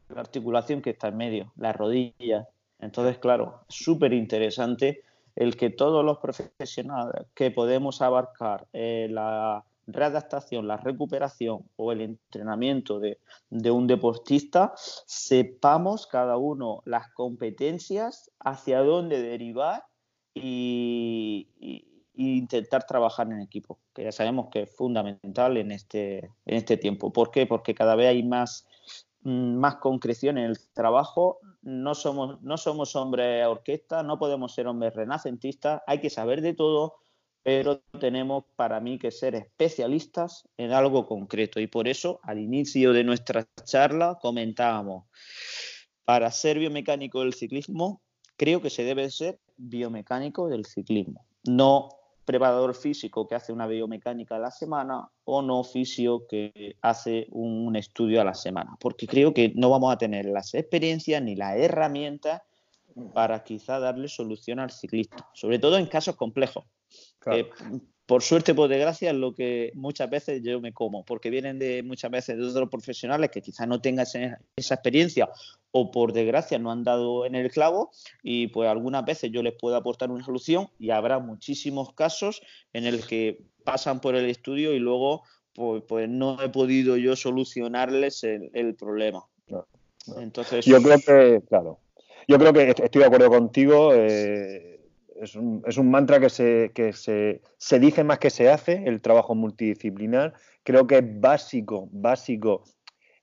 La articulación que está en medio, la rodilla. Entonces, claro, súper interesante el que todos los profesionales que podemos abarcar eh, la readaptación, la recuperación o el entrenamiento de, un deportista, sepamos cada uno las competencias, hacia dónde derivar y, intentar trabajar en equipo, que ya sabemos que es fundamental en este, en este tiempo. ¿Por qué? Porque cada vez hay más, mm, más concreción en el trabajo, no somos, no somos hombres orquesta, no podemos ser hombres renacentistas, hay que saber de todo, pero tenemos para mí que ser especialistas en algo concreto. Y por eso, al inicio de nuestra charla, comentábamos, para ser biomecánico del ciclismo, creo que se debe ser biomecánico del ciclismo, no preparador físico que hace una biomecánica a la semana o no fisio que hace un estudio a la semana, porque creo que no vamos a tener las experiencias ni las herramientas para quizá darle solución al ciclista, sobre todo en casos complejos. Por suerte, por desgracia, es lo que muchas veces yo me como, porque vienen de muchas veces de otros profesionales que quizás no tengan esa experiencia o por desgracia no han dado en el clavo y pues algunas veces yo les puedo aportar una solución y habrá muchísimos casos en el que pasan por el estudio y luego pues, pues no he podido yo solucionarles el, problema. Entonces, yo creo que, claro, yo creo que estoy de acuerdo contigo. Eh, es, un, es, un, mantra que, se, que se, se dice más que se hace, el trabajo multidisciplinar. Creo que es básico, básico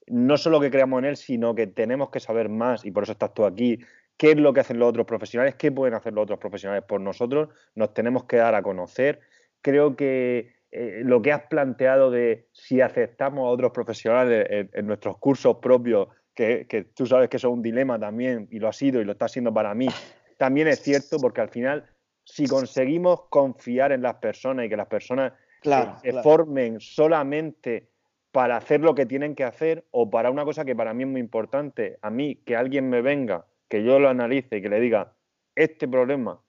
no solo que creamos en él, sino que tenemos que saber más, y por eso estás tú aquí, qué es lo que hacen los otros profesionales, qué pueden hacer los otros profesionales por nosotros, nos tenemos que dar a conocer. Creo que eh, lo que has planteado de si aceptamos a otros profesionales en, nuestros cursos propios, que, que, tú sabes que eso es un dilema también, y lo ha sido y lo está siendo para mí, también es cierto porque al final, si conseguimos confiar en las personas y que las personas se formen solamente para hacer lo que tienen que hacer o para una cosa que para mí es muy importante, a mí que alguien me venga, que yo lo analice y que le diga, este problema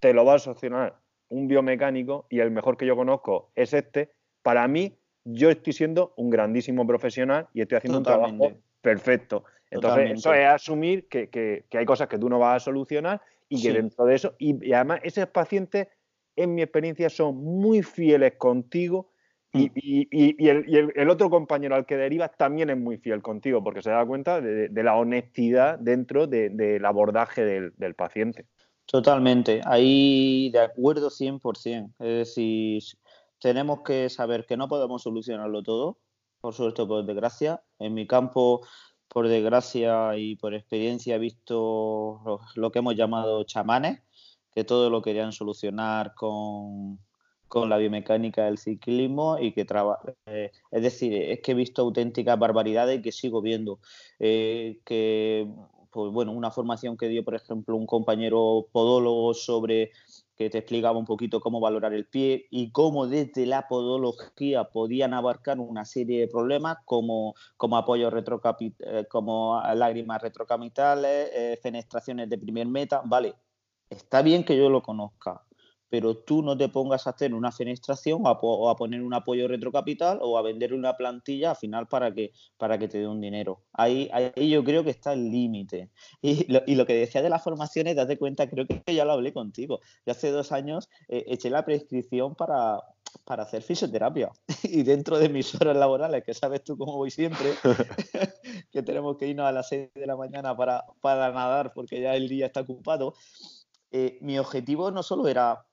te lo va a solucionar un biomecánico y el mejor que yo conozco es este, para mí yo estoy siendo un grandísimo profesional y estoy haciendo un trabajo perfecto. Entonces, eso es asumir que, hay cosas que tú no vas a solucionar y que dentro de eso, y, además esos pacientes, en mi experiencia, son muy fieles contigo y, mm. el, otro compañero al que derivas también es muy fiel contigo porque se da cuenta de, la honestidad dentro del abordaje del, paciente. Totalmente, ahí de acuerdo 100%. Es decir, tenemos que saber que no podemos solucionarlo todo, por suerte o por desgracia. En mi campo, por desgracia y por experiencia, he visto lo que hemos llamado chamanes, que todo lo querían solucionar con con la biomecánica del ciclismo y que trabaja. Eh, es decir, es que he visto auténticas barbaridades y que sigo viendo. Eh, que, pues bueno, una formación que dio, por ejemplo, un compañero podólogo sobre que te explicaba un poquito cómo valorar el pie y cómo desde la podología podían abarcar una serie de problemas como, como apoyo retrocapital, eh, como lágrimas retrocamitales, fenestraciones de primer meta. Vale, está bien que yo lo conozca, pero tú no te pongas a hacer una fenestración o a, poner un apoyo retrocapital o a vender una plantilla al final para que, para que te dé un dinero. Ahí, ahí yo creo que está el límite. Y lo, y lo, que decía de las formaciones, date cuenta, creo que ya lo hablé contigo. Yo hace dos años eh, eché la prescripción para, para hacer fisioterapia. Y dentro de mis horas laborales, que sabes tú cómo voy siempre, que tenemos que irnos a las 6 de la mañana para, para nadar porque ya el día está ocupado, eh, mi objetivo no solo era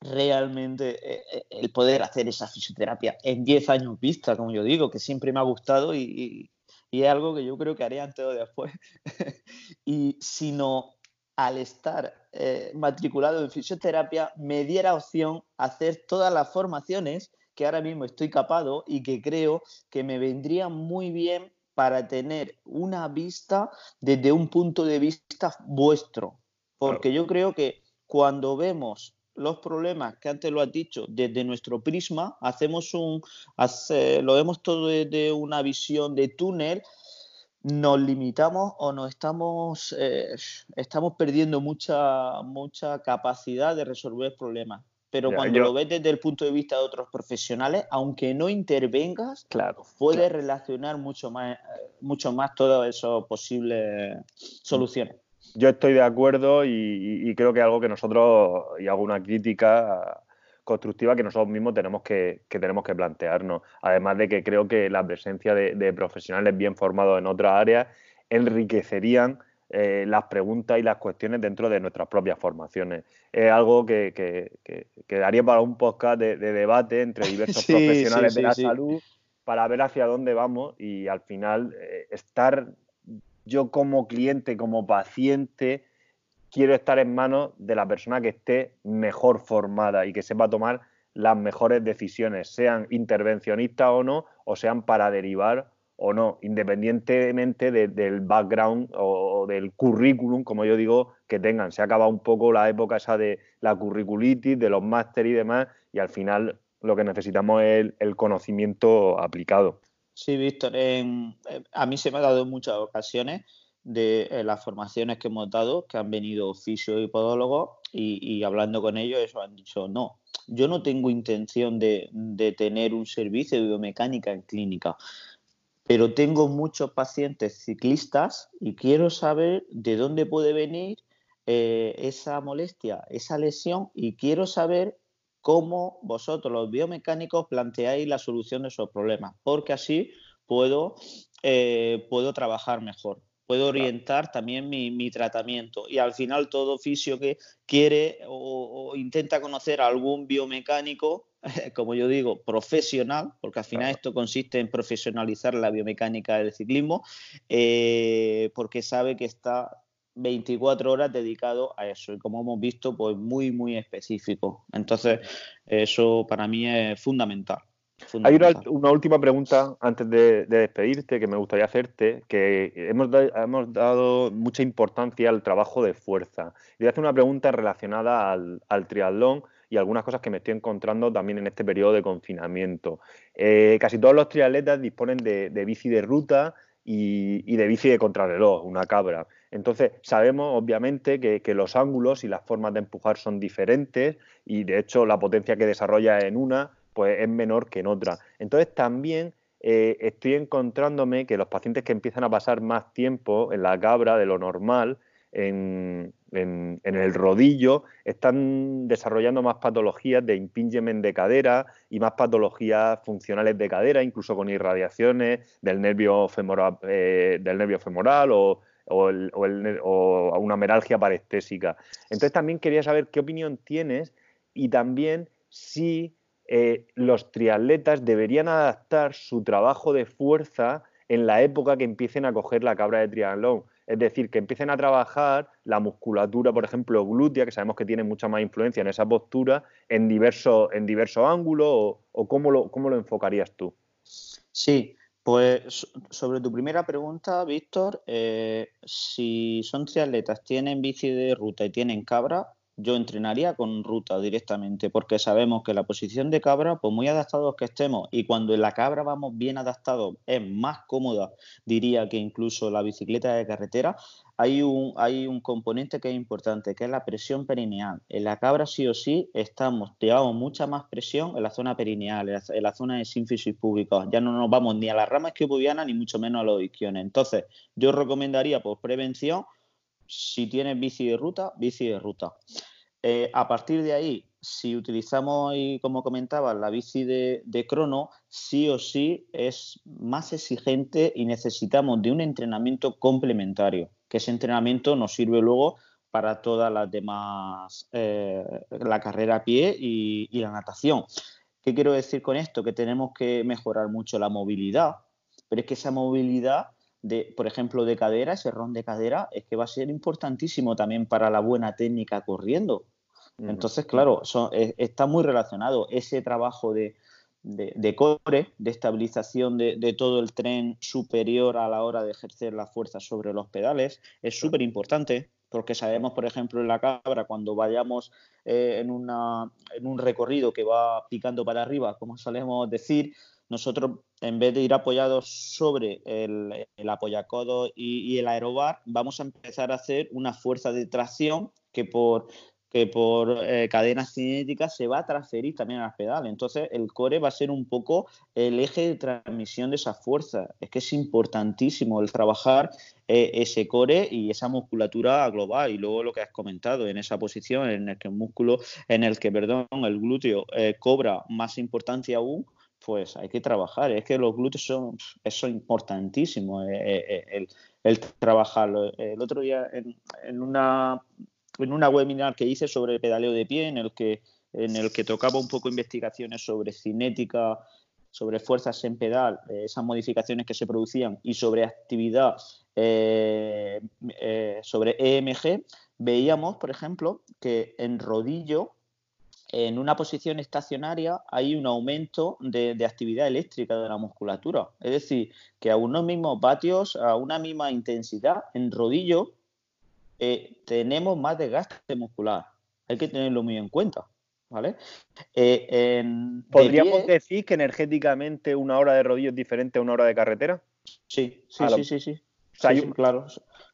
realmente eh, eh, el poder hacer esa fisioterapia en 10 años vista, como yo digo, que siempre me ha gustado y, es algo que yo creo que haré antes o después. y sino al estar eh, matriculado en fisioterapia, me diera opción a hacer todas las formaciones que ahora mismo estoy capado y que creo que me vendrían muy bien para tener una vista desde un punto de vista vuestro. Porque yo creo que cuando vemos los problemas que antes lo has dicho desde nuestro prisma, hacemos un, lo vemos todo desde una visión de túnel, nos limitamos o nos estamos, eh, estamos perdiendo mucha, mucha capacidad de resolver problemas. Pero cuando lo ves desde el punto de vista de otros profesionales, aunque no intervengas, claro, puedes relacionar mucho más, mucho más todas esas posibles soluciones. Yo estoy de acuerdo y, creo que algo que nosotros, y hago una crítica constructiva que nosotros mismos tenemos que, tenemos que plantearnos. Además de que creo que la presencia de, profesionales bien formados en otras áreas enriquecerían eh, las preguntas y las cuestiones dentro de nuestras propias formaciones. Es algo que, que, daría para un podcast de, debate entre diversos profesionales de la salud para ver hacia dónde vamos y al final eh, estar yo como cliente, como paciente, quiero estar en manos de la persona que esté mejor formada y que sepa tomar las mejores decisiones, sean intervencionistas o no, o sean para derivar o no, independientemente del background o, del currículum, como yo digo, que tengan. Se ha acabado un poco la época esa de la curriculitis, de los máster y demás, y al final lo que necesitamos es el conocimiento aplicado. Sí, Víctor, a mí se me ha dado en muchas ocasiones de eh, las formaciones que hemos dado, que han venido fisio y podólogos, y, hablando con ellos, eso han dicho, no, yo no tengo intención de, tener un servicio de biomecánica en clínica, pero tengo muchos pacientes ciclistas y quiero saber de dónde puede venir eh, esa molestia, esa lesión, y quiero saber cómo vosotros, los biomecánicos, planteáis la solución de esos problemas, porque así puedo, eh, puedo trabajar mejor puedo orientar también mi, tratamiento. Y al final todo fisio que quiere o, intenta conocer a algún biomecánico, como yo digo, profesional, porque al final esto consiste en profesionalizar la biomecánica del ciclismo, eh, porque sabe que está 24 horas dedicado a eso y como hemos visto, pues muy, muy específico. Entonces, eso para mí es fundamental. Hay una, última pregunta antes de, despedirte que me gustaría hacerte, que hemos, dado mucha importancia al trabajo de fuerza. Y voy a hacer una pregunta relacionada al, triatlón y algunas cosas que me estoy encontrando también en este periodo de confinamiento. Eh, casi todos los triatletas disponen de, bici de ruta y, de bici de contrarreloj, una cabra. Entonces, sabemos obviamente que, los ángulos y las formas de empujar son diferentes y de hecho la potencia que desarrolla en una pues es menor que en otra. Entonces también eh, estoy encontrándome que los pacientes que empiezan a pasar más tiempo en la cabra de lo normal, en, el rodillo, están desarrollando más patologías de impingement de cadera y más patologías funcionales de cadera, incluso con irradiaciones del nervio femoral, eh, del nervio femoral o, o una meralgia parestésica. Entonces también quería saber qué opinión tienes y también si eh, los triatletas deberían adaptar su trabajo de fuerza en la época que empiecen a coger la cabra de triatlón. Es decir, que empiecen a trabajar la musculatura, por ejemplo, glútea, que sabemos que tiene mucha más influencia en esa postura, en diversos en diverso ángulos, o, cómo, lo, cómo lo enfocarías tú. Sí, pues sobre tu primera pregunta, Víctor, eh, si son triatletas, tienen bici de ruta y tienen cabra, yo entrenaría con ruta directamente, porque sabemos que la posición de cabra, pues muy adaptados que estemos, y cuando en la cabra vamos bien adaptados, es más cómoda, diría que incluso la bicicleta de carretera, hay un, hay un componente que es importante, que es la presión perineal. En la cabra sí o sí estamos, llevamos mucha más presión en la zona perineal, en la, zona de sínfisis pública. Ya no nos vamos ni a las ramas esquipubianas ni mucho menos a los isquiones. Entonces, yo recomendaría por prevención, si tienes bici de ruta, bici de ruta. Eh, a partir de ahí, si utilizamos, como comentaba, la bici de, crono, sí o sí es más exigente y necesitamos de un entrenamiento complementario, que ese entrenamiento nos sirve luego para todas las demás, eh, la carrera a pie y, y la natación. ¿Qué quiero decir con esto? Que tenemos que mejorar mucho la movilidad, pero es que esa movilidad de, por ejemplo, de cadera, ese ron de cadera, es que va a ser importantísimo también para la buena técnica corriendo. Entonces, claro, está muy relacionado ese trabajo de, core, de estabilización de, todo el tren superior a la hora de ejercer la fuerza sobre los pedales, es súper importante porque sabemos, por ejemplo, en la cabra, cuando vayamos eh, en, en un recorrido que va picando para arriba, como solemos decir, nosotros en vez de ir apoyados sobre el, apoyacodo y, el aerobar, vamos a empezar a hacer una fuerza de tracción que por, que por eh, cadenas cinéticas se va a transferir también a las pedales. Entonces, el core va a ser un poco el eje de transmisión de esa fuerza. Es que es importantísimo el trabajar eh, ese core y esa musculatura global. Y luego lo que has comentado, en esa posición en el que el músculo, en el que, perdón, el glúteo eh, cobra más importancia aún, pues hay que trabajar. Es que los glúteos son, eso importantísimo, el, el, trabajarlo. El otro día en una en una webinar que hice sobre el pedaleo de pie, en el que, en el que tocaba un poco investigaciones sobre cinética, sobre fuerzas en pedal, eh, esas modificaciones que se producían y sobre actividad eh, eh, sobre EMG, veíamos, por ejemplo, que en rodillo, en una posición estacionaria, hay un aumento de, de, actividad eléctrica de la musculatura. Es decir, que a unos mismos vatios, a una misma intensidad, en rodillo eh, tenemos más desgaste muscular. Hay que tenerlo muy en cuenta. ¿Vale? Eh, ¿Podríamos decir que energéticamente una hora de rodillo es diferente a una hora de carretera? Sí, sí, sí, sí, sí. claro.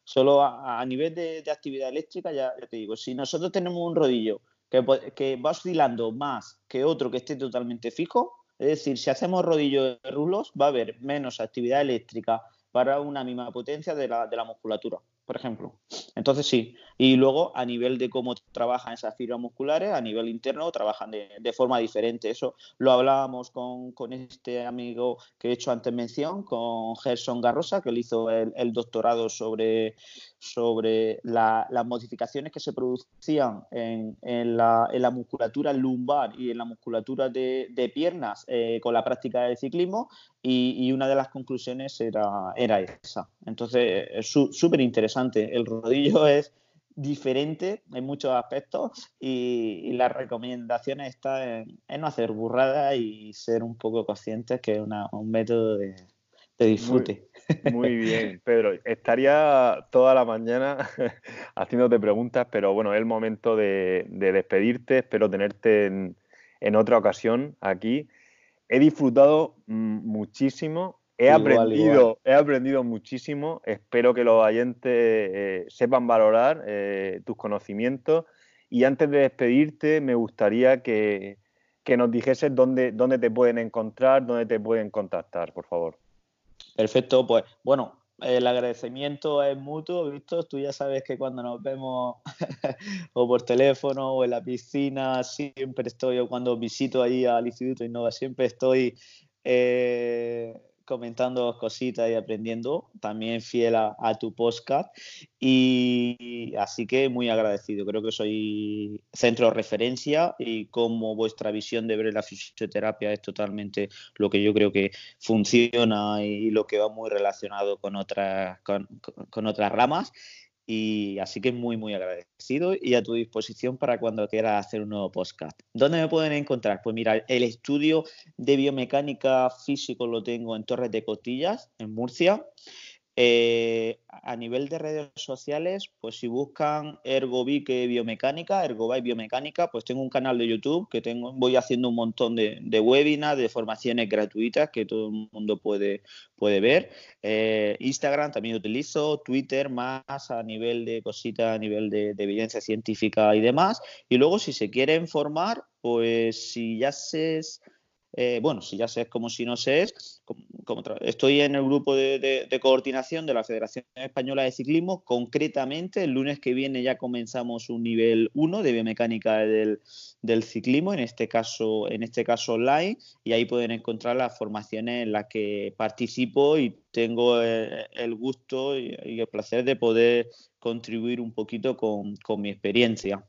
Solo a, nivel de, actividad eléctrica, ya, te digo, si nosotros tenemos un rodillo que, va oscilando más que otro que esté totalmente fijo, es decir, si hacemos rodillo de rulos, va a haber menos actividad eléctrica para una misma potencia de la, de la musculatura por ejemplo. Entonces sí, y luego a nivel de cómo trabajan esas fibras musculares, a nivel interno trabajan de, forma diferente. Eso lo hablábamos con, este amigo que he hecho antes mención, con Gerson Garrosa, que él hizo el, doctorado sobre, sobre las modificaciones que se producían en, la, musculatura lumbar y en la musculatura de, piernas eh, con la práctica del ciclismo y, una de las conclusiones era, era esa. Entonces, es súper interesante. El rodillo es diferente en muchos aspectos y, las recomendaciones están en, no hacer burradas y ser un poco conscientes que es un método de, disfrute. Muy, bien, Pedro. Estaría toda la mañana haciéndote preguntas, pero bueno, es el momento de, despedirte. Espero tenerte en, en otra ocasión aquí he disfrutado muchísimo, he, aprendido, he aprendido muchísimo, espero que los oyentes eh, sepan valorar eh, tus conocimientos y antes de despedirte me gustaría que, nos dijeses dónde, dónde te pueden encontrar, dónde te pueden contactar, por favor. Perfecto, pues bueno, el agradecimiento es mutuo, Víctor. Tú ya sabes que cuando nos vemos o por teléfono o en la piscina, siempre estoy, o cuando visito allí al Instituto Innova, siempre estoy eh, comentando cositas y aprendiendo, también fiel a, tu podcast. Y así que muy agradecido. Creo que soy centro de referencia y como vuestra visión de ver la fisioterapia es totalmente lo que yo creo que funciona y lo que va muy relacionado con otras, con otras ramas. Y así que muy, muy agradecido y a tu disposición para cuando quieras hacer un nuevo podcast. ¿Dónde me pueden encontrar? Pues mira, el estudio de biomecánica físico lo tengo en Torres de Cotillas, en Murcia. Eh, a nivel de redes sociales, pues si buscan Ergovique Biomecánica, Ergovic Biomecánica, pues tengo un canal de YouTube que tengo, voy haciendo un montón de, webinars, de formaciones gratuitas que todo el mundo puede, puede ver. Eh, Instagram también utilizo, Twitter más a nivel de cositas, a nivel de, de evidencia científica y demás. Y luego si se quieren formar, pues si ya se eh, bueno, si ya sé como si no sé es, estoy en el grupo de, coordinación de la Federación Española de Ciclismo, concretamente el lunes que viene ya comenzamos un nivel 1 de biomecánica del, ciclismo, en este caso, en este caso online, y ahí pueden encontrar las formaciones en las que participo y tengo eh, el, gusto y, el placer de poder contribuir un poquito con, mi experiencia.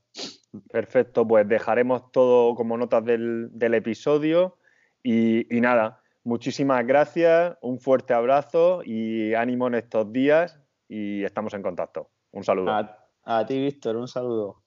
Perfecto, pues dejaremos todo como notas del, del episodio y, nada, muchísimas gracias, un fuerte abrazo y ánimo en estos días y estamos en contacto. Un saludo. a ti, Víctor, un saludo.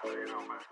so you know man.